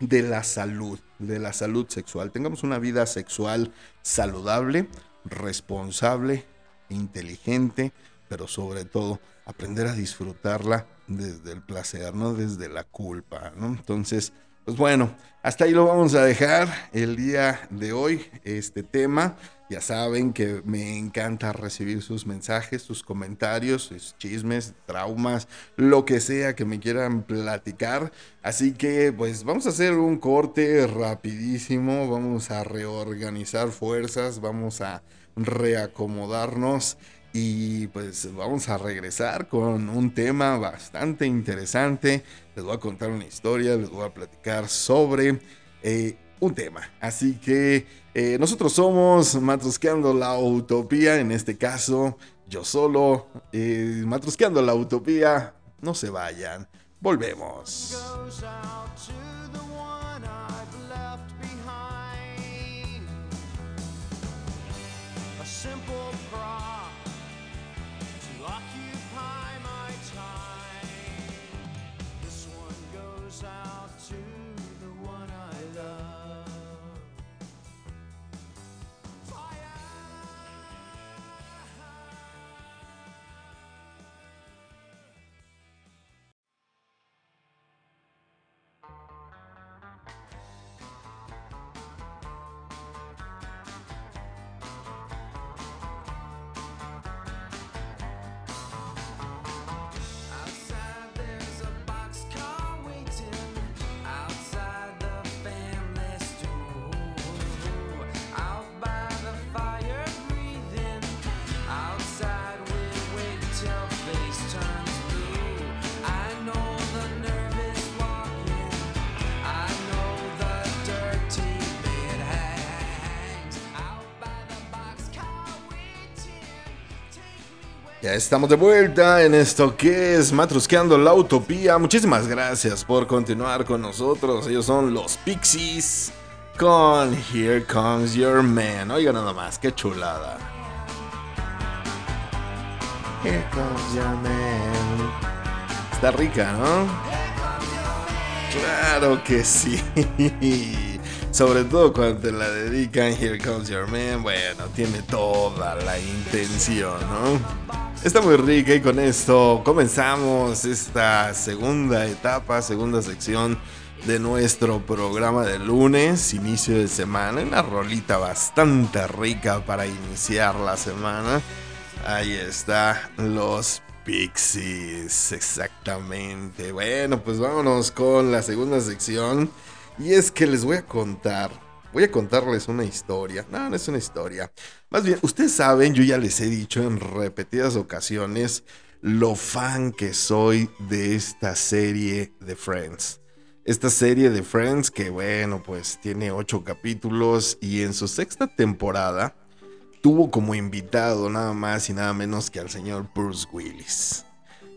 de la salud, de la salud sexual. Tengamos una vida sexual saludable, responsable, inteligente, pero sobre todo aprender a disfrutarla desde el placer, no desde la culpa, ¿no? Entonces, pues bueno, hasta ahí lo vamos a dejar el día de hoy, este tema. Ya saben que me encanta recibir sus mensajes, sus comentarios, sus chismes, traumas, lo que sea que me quieran platicar. Así que pues vamos a hacer un corte rapidísimo, vamos a reorganizar fuerzas, vamos a reacomodarnos y pues vamos a regresar con un tema bastante interesante. Les voy a contar una historia, les voy a platicar sobre eh, un tema. Así que eh, nosotros somos Matrusqueando la Utopía, en este caso yo solo, eh, Matrusqueando la Utopía. No se vayan, volvemos. Estamos de vuelta en esto que es Matrusqueando la Utopía. Muchísimas gracias por continuar con nosotros. Ellos son los Pixies con Here Comes Your Man. Oiga nada más, qué chulada. Here comes your man. Está rica, ¿no? Claro que sí. Sobre todo cuando te la dedican Here Comes Your Man. Bueno, tiene toda la intención, ¿no? Está muy rica y con esto comenzamos esta segunda etapa, segunda sección de nuestro programa de lunes, inicio de semana. Una rolita bastante rica para iniciar la semana. Ahí está, los Pixies, exactamente. Bueno, pues vámonos con la segunda sección. Y es que les voy a contar, voy a contarles una historia. No, no es una historia. Más bien, ustedes saben, yo ya les he dicho en repetidas ocasiones lo fan que soy de esta serie de Friends. Esta serie de Friends que bueno, pues tiene ocho capítulos y en su sexta temporada tuvo como invitado nada más y nada menos que al señor Bruce Willis.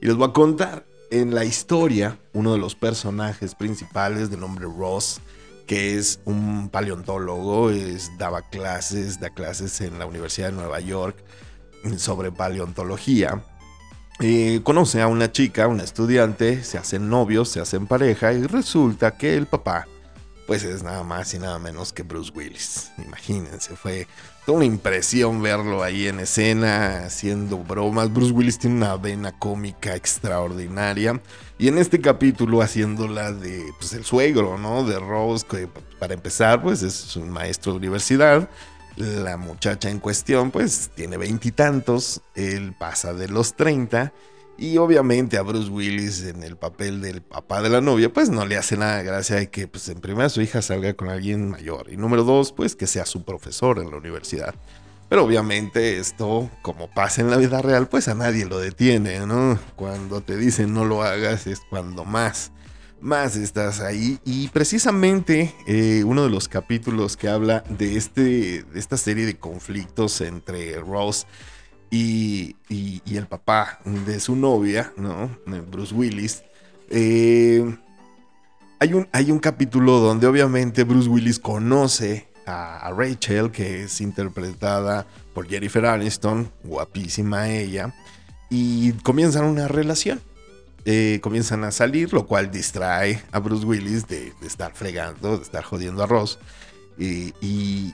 Y les voy a contar, en la historia, uno de los personajes principales de nombre Ross, que es un paleontólogo, es, daba clases, da clases en la Universidad de Nueva York sobre paleontología. Eh, conoce a una chica, una estudiante, se hacen novios, se hacen pareja y resulta que el papá pues es nada más y nada menos que Bruce Willis. Imagínense, fue una impresión verlo ahí en escena haciendo bromas. Bruce Willis tiene una vena cómica extraordinaria. Y en este capítulo haciéndola de pues, el suegro, ¿no? De Rose, que para empezar, pues es un maestro de universidad. La muchacha en cuestión, pues tiene veintitantos. Él pasa de los treinta. Y obviamente a Bruce Willis en el papel del papá de la novia, pues no le hace nada gracia de que, pues en primera su hija salga con alguien mayor. Y número dos, pues que sea su profesor en la universidad. Pero obviamente esto, como pasa en la vida real, pues a nadie lo detiene, ¿no? Cuando te dicen no lo hagas es cuando más, más estás ahí. Y precisamente eh, uno de los capítulos que habla de, este, de esta serie de conflictos entre Ross y, el papá de su novia, ¿no? Bruce Willis. Eh, hay, un, hay un capítulo donde obviamente Bruce Willis conoce a, Rachel, que es interpretada por Jennifer Aniston, guapísima ella, y comienzan una relación. Eh, comienzan a salir, lo cual distrae a Bruce Willis de, estar fregando, de estar jodiendo a Ross. y,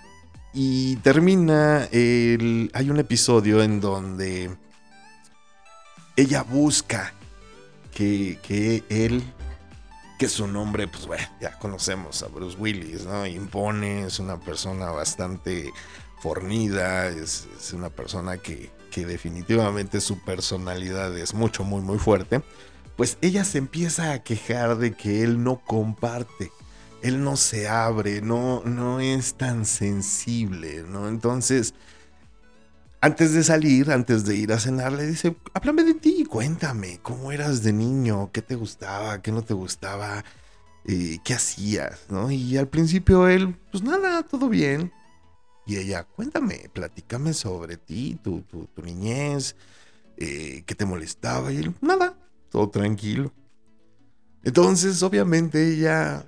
y termina el... Hay un episodio en donde ella busca que, que él, que su nombre, pues bueno, ya conocemos a Bruce Willis, ¿no? Impone, es una persona bastante fornida, es, es una persona que, que definitivamente su personalidad es mucho, muy, muy fuerte. Pues ella se empieza a quejar de que él no comparte él no se abre, no, no es tan sensible, ¿no? Entonces, antes de salir, antes de ir a cenar, le dice, háblame de ti, cuéntame, ¿cómo eras de niño? ¿Qué te gustaba? ¿Qué no te gustaba? Eh, ¿Qué hacías? ¿no? Y al principio él, pues nada, todo bien. Y ella, cuéntame, platícame sobre ti, tu, tu, niñez, eh, qué te molestaba. Y él, nada, todo tranquilo. Entonces, obviamente, ella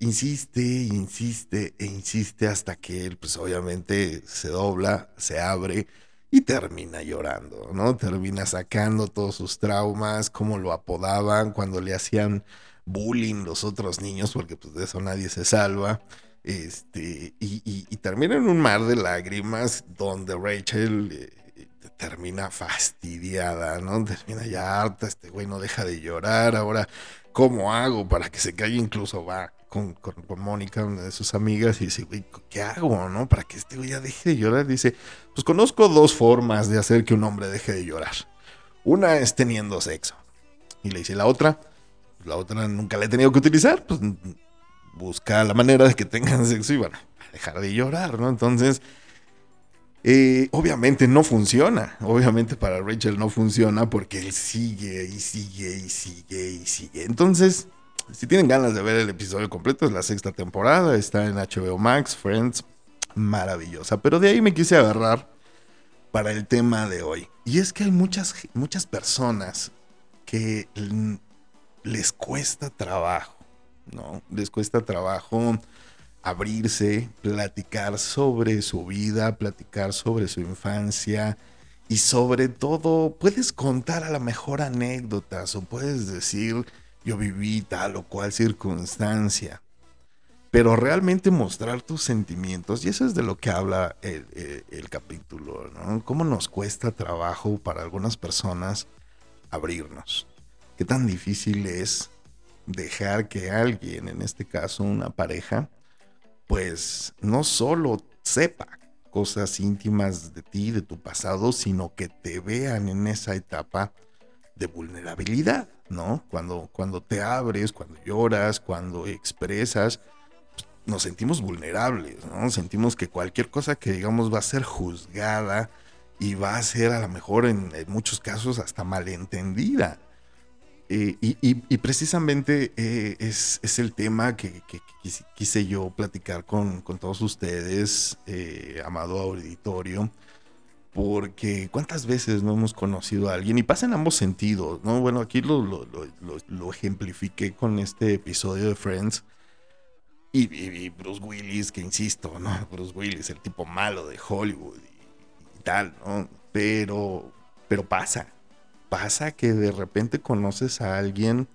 insiste, insiste e insiste hasta que él, pues obviamente se dobla, se abre y termina llorando, ¿no? Termina sacando todos sus traumas, cómo lo apodaban cuando le hacían bullying los otros niños, porque pues de eso nadie se salva. Este, y, termina en un mar de lágrimas donde Rachel eh, termina fastidiada, ¿no? Termina ya harta, este güey no deja de llorar, ahora, ¿cómo hago para que se calle? Incluso va con, Mónica, una de sus amigas, y dice, güey, ¿qué hago, no? Para que este güey ya deje de llorar. Dice, pues conozco dos formas de hacer que un hombre deje de llorar. Una es teniendo sexo. Y le dice, la otra, la otra nunca la he tenido que utilizar, pues busca la manera de que tengan sexo y bueno, dejar de llorar, ¿no? Entonces, eh, obviamente no funciona. Obviamente para Rachel no funciona porque él sigue y sigue y sigue y sigue. Entonces, si tienen ganas de ver el episodio completo, es la sexta temporada, está en HBO Max, Friends, maravillosa. Pero de ahí me quise agarrar para el tema de hoy. Y es que hay muchas, muchas personas que les cuesta trabajo, ¿no? Les cuesta trabajo abrirse, platicar sobre su vida, platicar sobre su infancia y sobre todo puedes contar a la mejor anécdotas o puedes decir yo viví tal o cual circunstancia. Pero realmente mostrar tus sentimientos, y eso es de lo que habla el, capítulo, ¿no? Cómo nos cuesta trabajo para algunas personas abrirnos. Qué tan difícil es dejar que alguien, en este caso una pareja, pues no solo sepa cosas íntimas de ti, de tu pasado, sino que te vean en esa etapa de vulnerabilidad, ¿no? Cuando, cuando te abres, cuando lloras, cuando expresas, pues, nos sentimos vulnerables, ¿no? Sentimos que cualquier cosa que digamos va a ser juzgada y va a ser a lo mejor en, muchos casos hasta malentendida. Eh, y, precisamente eh, es, el tema que, quise yo platicar con, todos ustedes, eh, amado auditorio, porque cuántas veces no hemos conocido a alguien y pasa en ambos sentidos, ¿no? Bueno, aquí lo, ejemplifiqué con este episodio de Friends. Y, Bruce Willis, que insisto, ¿no? Bruce Willis, el tipo malo de Hollywood y, tal, ¿no? Pero, pero pasa, pasa que de repente conoces a alguien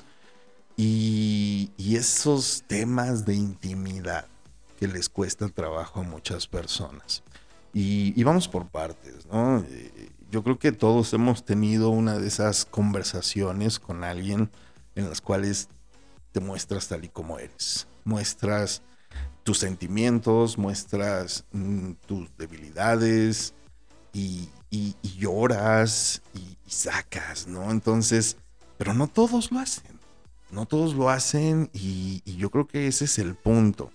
y, y esos temas de intimidad que les cuesta trabajo a muchas personas. Y, vamos por partes, ¿no? Eh, yo creo que todos hemos tenido una de esas conversaciones con alguien en las cuales te muestras tal y como eres. Muestras tus sentimientos, muestras mm, tus debilidades y, lloras y, sacas, ¿no? Entonces, pero no todos lo hacen. No todos lo hacen y, y yo creo que ese es el punto.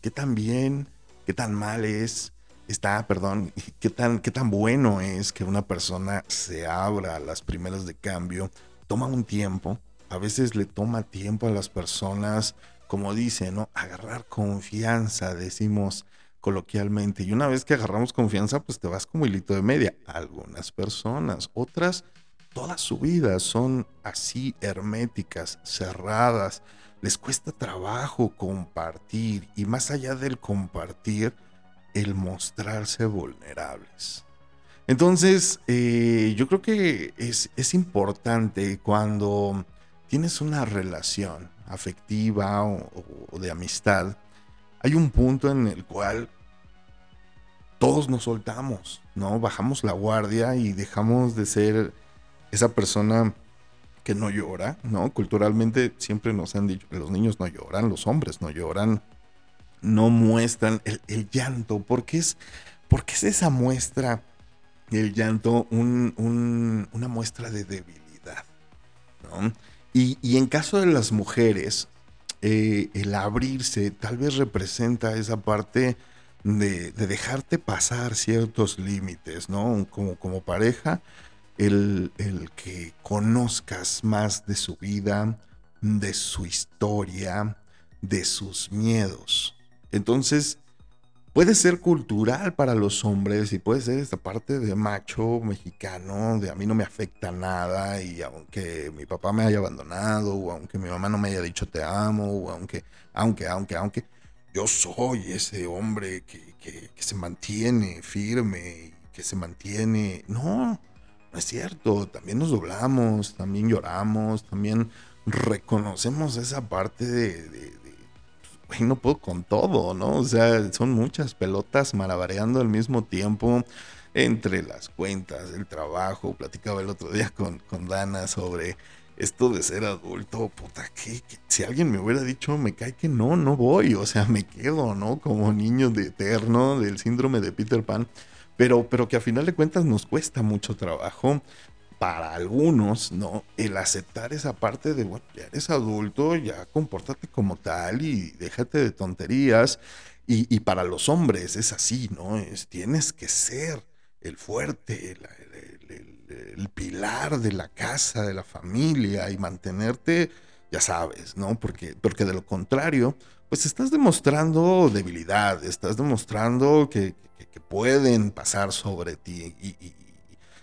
¿Qué tan bien, qué tan mal es? Está, perdón, qué tan, qué tan bueno es que una persona se abra a las primeras de cambio. Toma un tiempo, a veces le toma tiempo a las personas, como dice, ¿no? Agarrar confianza, decimos coloquialmente. Y una vez que agarramos confianza, pues te vas como hilito de media. Algunas personas, otras, toda su vida son así herméticas, cerradas. Les cuesta trabajo compartir y más allá del compartir, el mostrarse vulnerables. Entonces, eh, yo creo que es, es, importante cuando tienes una relación afectiva o, de amistad, hay un punto en el cual todos nos soltamos, ¿no? Bajamos la guardia y dejamos de ser esa persona que no llora, ¿no? Culturalmente siempre nos han dicho los niños no lloran, los hombres no lloran, no muestran el, llanto, porque es, porque es esa muestra, el llanto, una muestra de debilidad. Y, en caso de las mujeres, eh, el abrirse tal vez representa esa parte de, dejarte pasar ciertos límites, ¿no? Como, pareja, el, que conozcas más de su vida, de su historia, de sus miedos. Entonces, puede ser cultural para los hombres y puede ser esta parte de macho mexicano, de a mí no me afecta nada y aunque mi papá me haya abandonado o aunque mi mamá no me haya dicho te amo o aunque, aunque, aunque, aunque, yo soy ese hombre que, que, se mantiene firme, que se mantiene... No, no es cierto, también nos doblamos, también lloramos, también reconocemos esa parte de no puedo con todo, ¿no? O sea, son muchas pelotas malabareando al mismo tiempo entre las cuentas, el trabajo. Platicaba el otro día con, con Dana sobre esto de ser adulto, puta, que si alguien me hubiera dicho, me cae que no, no voy, o sea, me quedo, ¿no? Como niño de eterno del síndrome de Peter Pan, pero, pero que a final de cuentas nos cuesta mucho trabajo para algunos, ¿no? El aceptar esa parte de, bueno, ya eres adulto, ya compórtate como tal y déjate de tonterías. Y, para los hombres es así, ¿no? Es, tienes que ser el fuerte, el, pilar de la casa, de la familia y mantenerte, ya sabes, ¿no? Porque, porque de lo contrario, pues estás demostrando debilidad, estás demostrando que, pueden pasar sobre ti y, y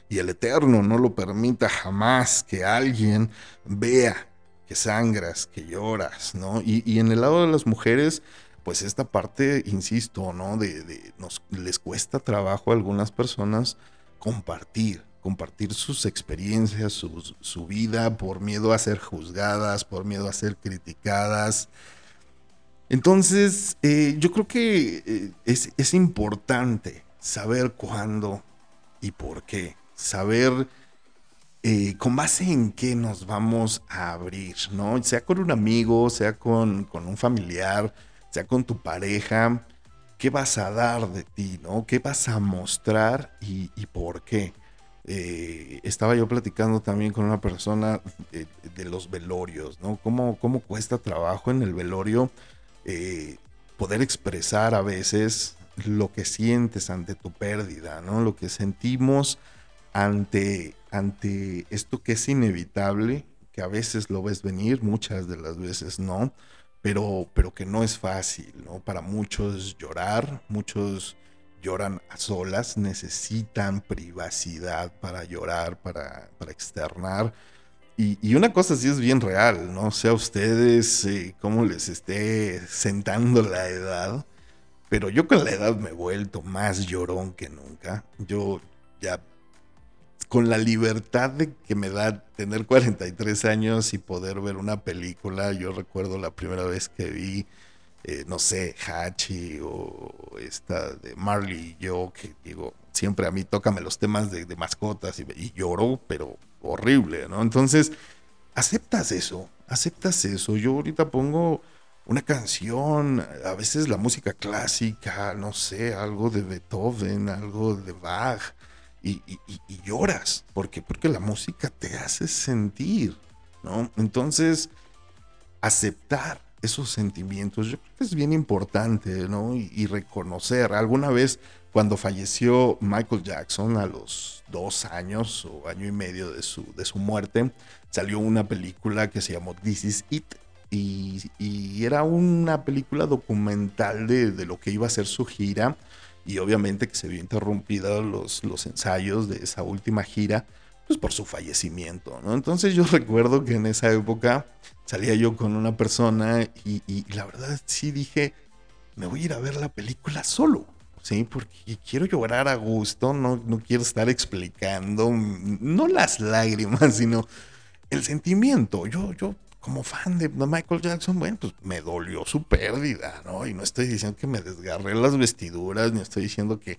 el Eterno no lo permita jamás que alguien vea que sangras, que lloras, ¿no? Y, en el lado de las mujeres, pues esta parte, insisto, ¿no? De, nos les cuesta trabajo a algunas personas compartir, compartir sus experiencias, su, vida, por miedo a ser juzgadas, por miedo a ser criticadas. Entonces, eh, yo creo que eh, es importante saber cuándo y por qué saber eh, con base en qué nos vamos a abrir, ¿no? Sea con un amigo, sea con, un familiar, sea con tu pareja, ¿qué vas a dar de ti, ¿no? ¿Qué vas a mostrar y, por qué? Eh, estaba yo platicando también con una persona de, los velorios, ¿no? ¿Cómo, ¿Cómo, cuesta trabajo en el velorio eh, poder expresar a veces lo que sientes ante tu pérdida, ¿no? Lo que sentimos ante, ante esto que es inevitable, que a veces lo ves venir, muchas de las veces no, pero, pero que no es fácil, ¿no? Para muchos llorar, muchos lloran a solas, necesitan privacidad para llorar, para, para externar. Y, una cosa sí es bien real, no sé a ustedes eh, cómo les esté sentando la edad, pero yo con la edad me he vuelto más llorón que nunca. Yo ya con la libertad de que me da tener 43 años y poder ver una película, yo recuerdo la primera vez que vi, eh, no sé, Hachi o esta de Marley y yo, que digo, siempre a mí tócame los temas de, mascotas y, y, lloro, pero horrible, ¿no? Entonces, aceptas eso, aceptas eso. Yo ahorita pongo una canción, a veces la música clásica, no sé, algo de Beethoven, algo de Bach y, lloras. ¿Por qué? Porque la música te hace sentir, ¿no? Entonces, aceptar esos sentimientos, yo creo que es bien importante, ¿no? Y, reconocer. Alguna vez, cuando falleció Michael Jackson a los dos años o año y medio de su, de su muerte, salió una película que se llamó This Is It. Y, era una película documental de, de lo que iba a ser su gira y obviamente que se vio interrumpida los, los ensayos de esa última gira, pues por su fallecimiento, ¿no? Entonces yo recuerdo que en esa época salía yo con una persona y, la verdad sí dije, me voy a ir a ver la película solo, ¿sí? Porque quiero llorar a gusto, no, no quiero estar explicando, no las lágrimas, sino el sentimiento. Yo, yo como fan de Michael Jackson, bueno, pues me dolió su pérdida, ¿no? Y no estoy diciendo que me desgarré las vestiduras, ni estoy diciendo que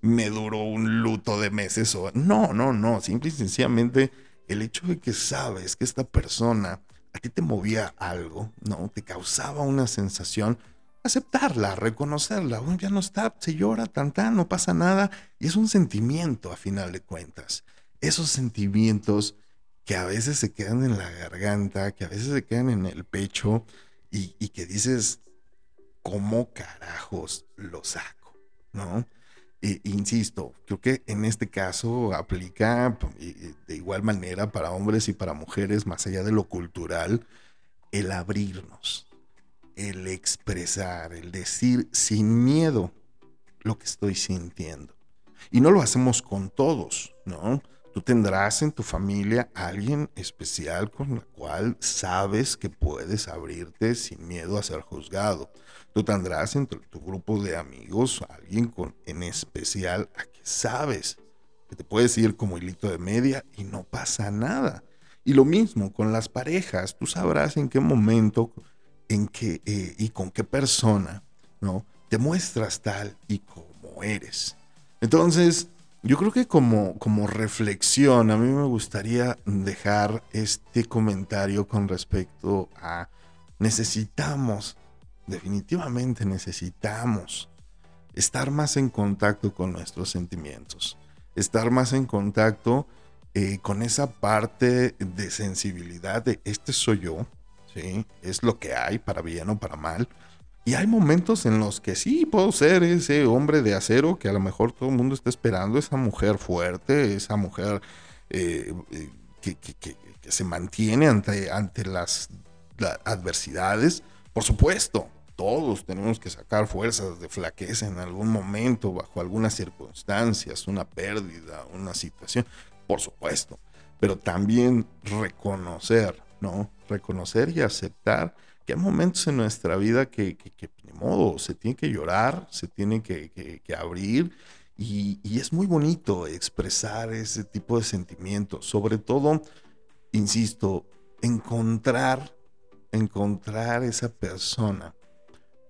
me duró un luto de meses o... No, no, no, simple y sencillamente el hecho de que sabes que esta persona a ti te movía algo, ¿no? Te causaba una sensación, aceptarla, reconocerla, bueno, ya no está, se llora, tan, tan, no pasa nada, y es un sentimiento a final de cuentas. Esos sentimientos que a veces se quedan en la garganta, que a veces se quedan en el pecho y, que dices, ¿cómo carajos lo saco? ¿No? E, insisto, creo que en este caso aplica de igual manera para hombres y para mujeres, más allá de lo cultural, el abrirnos, el expresar, el decir sin miedo lo que estoy sintiendo. Y no lo hacemos con todos, ¿no? Tú tendrás en tu familia alguien especial con la cual sabes que puedes abrirte sin miedo a ser juzgado. Tú tendrás entre tu grupo de amigos alguien con, en especial a que sabes que te puedes ir como hilito de media y no pasa nada. Y lo mismo con las parejas. Tú sabrás en qué momento, en qué eh, y con qué persona, ¿no? Te muestras tal y como eres. Entonces, yo creo que como, como reflexión, a mí me gustaría dejar este comentario con respecto a necesitamos, definitivamente necesitamos estar más en contacto con nuestros sentimientos, estar más en contacto eh, con esa parte de sensibilidad de este soy yo, ¿sí? es lo que hay para bien o para mal, y hay momentos en los que sí puedo ser ese hombre de acero que a lo mejor todo el mundo está esperando, esa mujer fuerte, esa mujer eh, eh, que, se mantiene ante, ante las, adversidades. Por supuesto, todos tenemos que sacar fuerzas de flaqueza en algún momento, bajo algunas circunstancias, una pérdida, una situación, por supuesto. Pero también reconocer, ¿no? Reconocer y aceptar que hay momentos en nuestra vida que, que, ni modo, se tiene que llorar, se tiene que, abrir y, es muy bonito expresar ese tipo de sentimientos. Sobre todo, insisto, encontrar, encontrar esa persona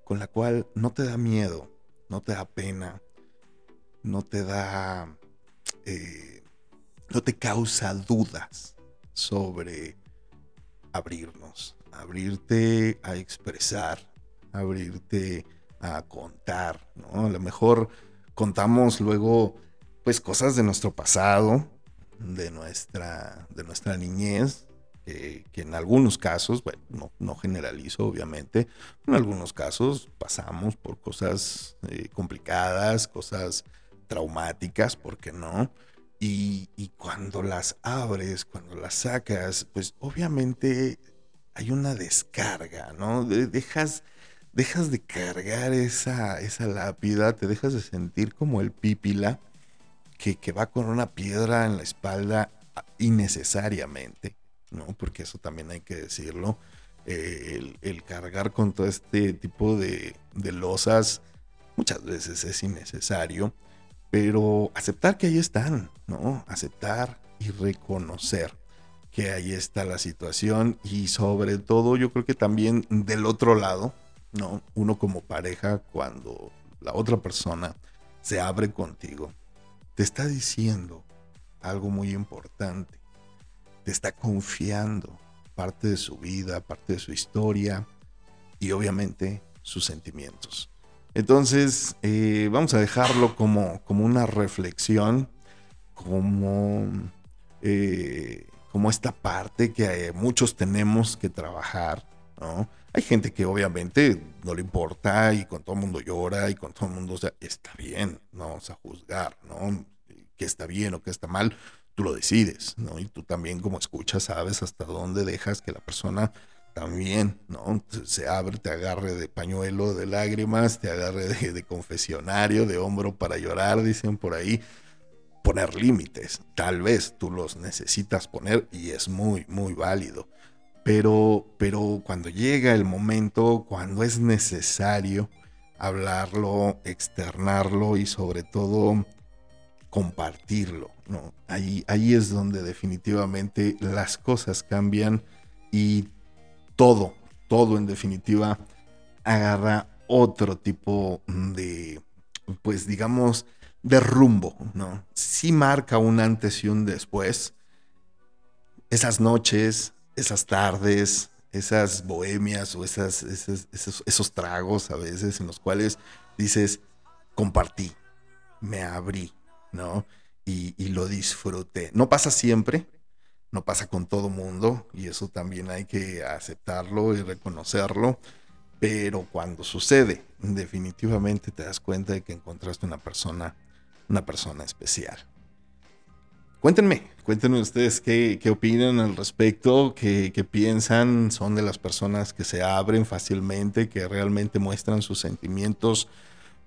con la cual no te da miedo, no te da pena, no te da... Eh, no te causa dudas sobre abrirnos, abrirte a expresar, abrirte a contar, ¿no? A lo mejor contamos luego pues cosas de nuestro pasado, de nuestra, de nuestra niñez, que, en algunos casos, bueno, no, no, generalizo obviamente, en algunos casos pasamos por cosas eh, complicadas, cosas traumáticas, ¿por qué no? Y, y, cuando las abres, cuando las sacas, pues obviamente hay una descarga, ¿no? dejas, dejas de cargar esa, esa lápida, te dejas de sentir como el pípila que, que va con una piedra en la espalda innecesariamente ¿no? Porque eso también hay que decirlo. Eh, el, cargar con todo este tipo de, de losas muchas veces es innecesario, pero aceptar que ahí están, ¿no? Aceptar y reconocer que ahí está la situación y sobre todo yo creo que también del otro lado, ¿no? Uno como pareja cuando la otra persona se abre contigo, te está diciendo algo muy importante te está confiando parte de su vida, parte de su historia y obviamente sus sentimientos. Entonces, eh, vamos a dejarlo como, como una reflexión, como, eh, como esta parte que eh, muchos tenemos que trabajar, ¿no? Hay gente que obviamente no le importa y con todo el mundo llora y con todo el mundo, o sea, está bien, no vamos a juzgar, ¿no? Que está bien o que está mal, tú lo decides, ¿no? Y tú también como escuchas sabes hasta dónde dejas que la persona también, ¿no? Se abre, te agarre de pañuelo de lágrimas, te agarre de, confesionario, de hombro para llorar, dicen por ahí. Poner límites, tal vez tú los necesitas poner y es muy, muy válido. Pero, pero cuando llega el momento, cuando es necesario hablarlo, externarlo y sobre todo compartirlo, ¿no? Ahí, ahí es donde definitivamente las cosas cambian y todo, todo en definitiva agarra otro tipo de, pues digamos, de rumbo, ¿no? Sí marca un antes y un después. Esas noches, esas tardes, esas bohemias o esas, esos, tragos a veces en los cuales dices, compartí, me abrí, ¿no? Y, lo disfruté. No pasa siempre, no pasa con todo mundo, y eso también hay que aceptarlo y reconocerlo, pero cuando sucede, definitivamente te das cuenta de que encontraste una persona, una persona especial. Cuéntenme, cuéntenme ustedes qué, opinan al respecto, qué, qué, piensan, son de las personas que se abren fácilmente, que realmente muestran sus sentimientos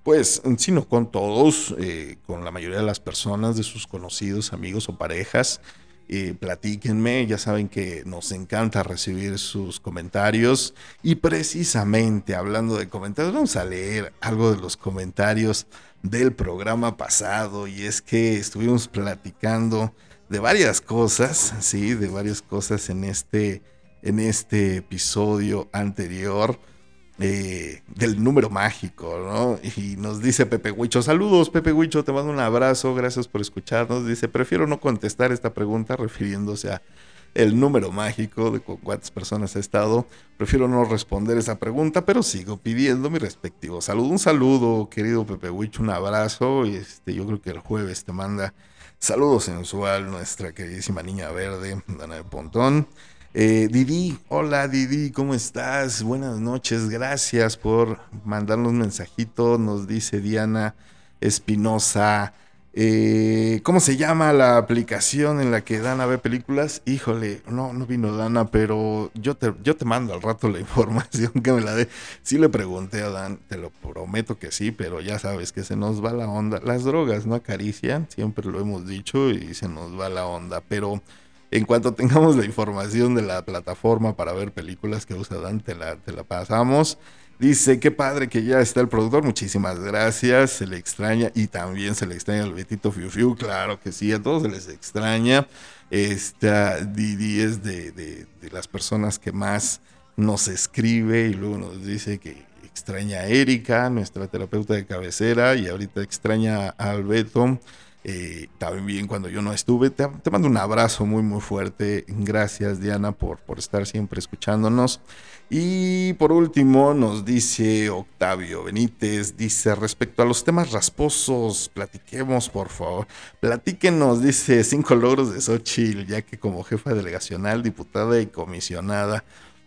pues, sino con todos, eh, con la mayoría de las personas, de sus conocidos, amigos o parejas. Eh, platíquenme, ya saben que nos encanta recibir sus comentarios y precisamente hablando de comentarios, vamos a leer algo de los comentarios del programa pasado y es que estuvimos platicando de varias cosas, sí, de varias cosas en este, en este episodio anterior. Eh, del número mágico, ¿no? Y nos dice Pepe Huicho, saludos Pepe Huicho, te mando un abrazo, gracias por escucharnos. Dice, prefiero no contestar esta pregunta refiriéndose a el número mágico de cuántas personas ha estado. Prefiero no responder esa pregunta, pero sigo pidiendo mi respectivo saludo. Un saludo, querido Pepe Huicho, un abrazo. Y este, yo creo que el jueves te manda saludos sensual nuestra queridísima niña verde, Dana de Pontón. Eh, Didi, hola Didi, ¿cómo estás? Buenas noches, gracias por mandarnos un mensajito, nos dice Diana Espinosa. Eh, ¿Cómo se llama la aplicación en la que Dana ve películas? Híjole, no, no vino Dana, pero yo te, yo te mando al rato la información que me la dé. Sí le pregunté a Dan, te lo prometo que sí, pero ya sabes que se nos va la onda. Las drogas no acarician, siempre lo hemos dicho y se nos va la onda, pero... En cuanto tengamos la información de la plataforma para ver películas que usa Dante, la, te la pasamos. Dice, qué padre que ya está el productor, muchísimas gracias, se le extraña y también se le extraña el Betito Fiu Fiu, claro que sí, a todos se les extraña. Esta Didi es de, de, las personas que más nos escribe y luego nos dice que extraña a Erika, nuestra terapeuta de cabecera, y ahorita extraña a Albeto eh, también cuando yo no estuve. Te, mando un abrazo muy, muy fuerte. Gracias, Diana, por, por estar siempre escuchándonos. Y por último, nos dice Octavio Benítez, dice, respecto a los temas rasposos, platiquemos, por favor. Platíquenos, dice, cinco logros de Xochitl, ya que como jefa delegacional, diputada y comisionada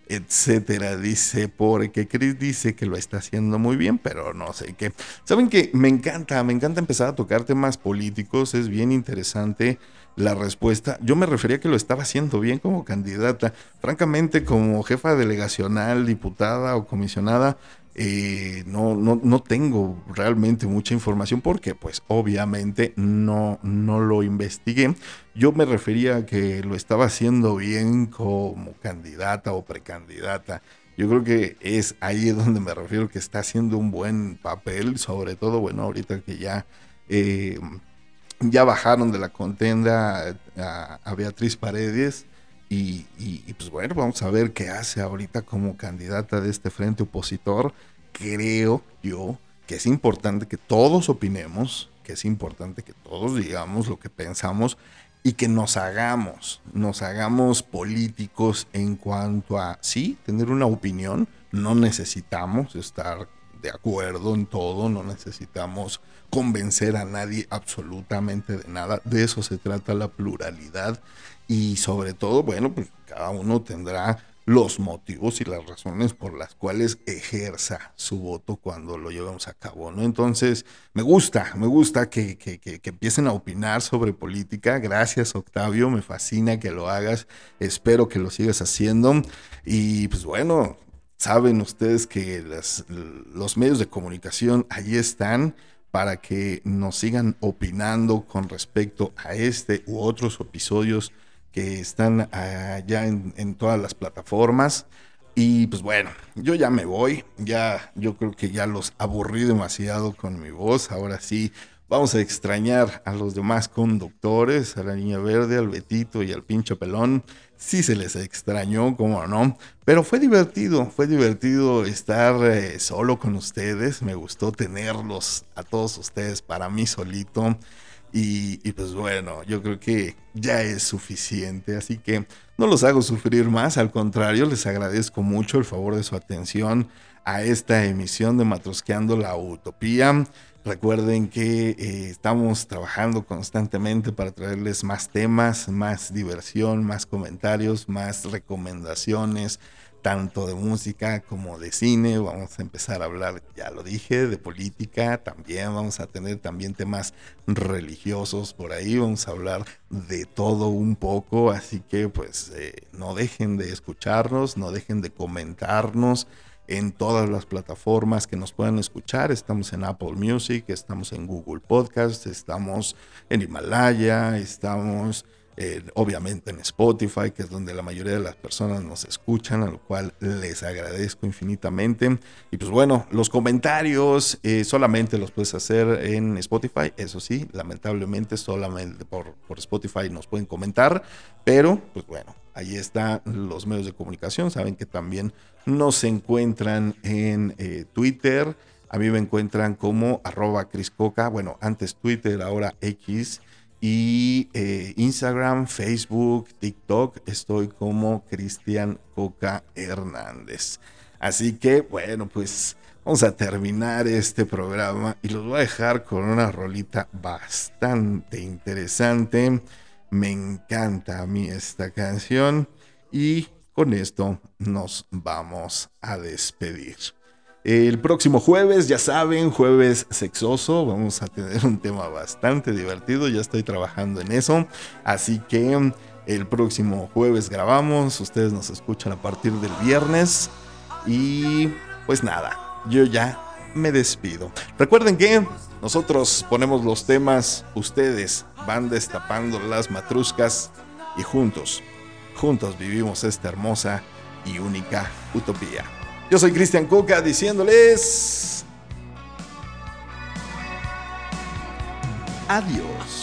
etcétera. Dice, porque Chris dice que lo está haciendo muy bien, pero no sé qué. Saben que me encanta, me encanta empezar a tocar temas políticos, es bien interesante la respuesta. Yo me refería que lo estaba haciendo bien como candidata. Francamente, como jefa delegacional, diputada o comisionada, eh, no, no, no, tengo realmente mucha información porque pues obviamente no, no lo investigué. Yo me refería a que lo estaba haciendo bien como candidata o precandidata. Yo creo que es ahí donde me refiero que está haciendo un buen papel, sobre todo, bueno, ahorita que ya, eh, ya bajaron de la contenda a, Beatriz Paredes. Y, y, pues bueno, vamos a ver qué hace ahorita como candidata de este frente opositor creo yo que es importante que todos opinemos, que es importante que todos digamos lo que pensamos y que nos hagamos, nos hagamos políticos en cuanto a, sí, tener una opinión, no necesitamos estar de acuerdo en todo, no necesitamos convencer a nadie absolutamente de nada, de eso se trata la pluralidad y sobre todo, bueno, pues cada uno tendrá los motivos y las razones por las cuales ejerza su voto cuando lo llevamos a cabo, ¿no? Entonces, me gusta, me gusta que, que, empiecen a opinar sobre política. Gracias, Octavio, me fascina que lo hagas. Espero que lo sigas haciendo. Y pues bueno, saben ustedes que los medios de comunicación allí están para que nos sigan opinando con respecto a este u otros episodios que están allá en, todas las plataformas. Y pues bueno, yo ya me voy, ya yo creo que ya los aburrí demasiado con mi voz, ahora sí vamos a extrañar a los demás conductores, a la niña verde, al Betito y al pincho pelón, sí se les extrañó, como no, pero fue divertido, fue divertido estar eh, solo con ustedes, me gustó tenerlos a todos ustedes para mí solito. Y, pues bueno, yo creo que ya es suficiente, así que no los hago sufrir más, al contrario, les agradezco mucho el favor de su atención a esta emisión de Matrosqueando la Utopía. Recuerden que eh, estamos trabajando constantemente para traerles más temas, más diversión, más comentarios, más recomendaciones, tanto de música como de cine. Vamos a empezar a hablar, ya lo dije, de política. También vamos a tener también temas religiosos por ahí. Vamos a hablar de todo un poco. Así que pues eh, no dejen de escucharnos, no dejen de comentarnos en todas las plataformas que nos puedan escuchar. Estamos en Apple Music, estamos en Google Podcast, estamos en Himalaya, estamos obviamente en Spotify, que es donde la mayoría de las personas nos escuchan, a lo cual les agradezco infinitamente. Y pues bueno, los comentarios eh, solamente los puedes hacer en Spotify, eso sí, lamentablemente solamente por, por Spotify nos pueden comentar, pero pues bueno, ahí están los medios de comunicación, saben que también nos encuentran en eh, Twitter. A mí me encuentran como arroba Criscoca, bueno, antes Twitter, ahora X. Y eh, Instagram, Facebook, TikTok, estoy como Cristian Coca Hernández. Así que, bueno, pues vamos a terminar este programa y los voy a dejar con una rolita bastante interesante. Me encanta a mí esta canción y con esto nos vamos a despedir. El próximo jueves, ya saben, jueves sexoso, vamos a tener un tema bastante divertido, ya estoy trabajando en eso, así que el próximo jueves grabamos, ustedes nos escuchan a partir del viernes y pues nada, yo ya me despido. Recuerden que nosotros ponemos los temas, ustedes van destapando las matruscas y juntos, juntos vivimos esta hermosa y única utopía. Yo soy Cristian Coca diciéndoles adiós.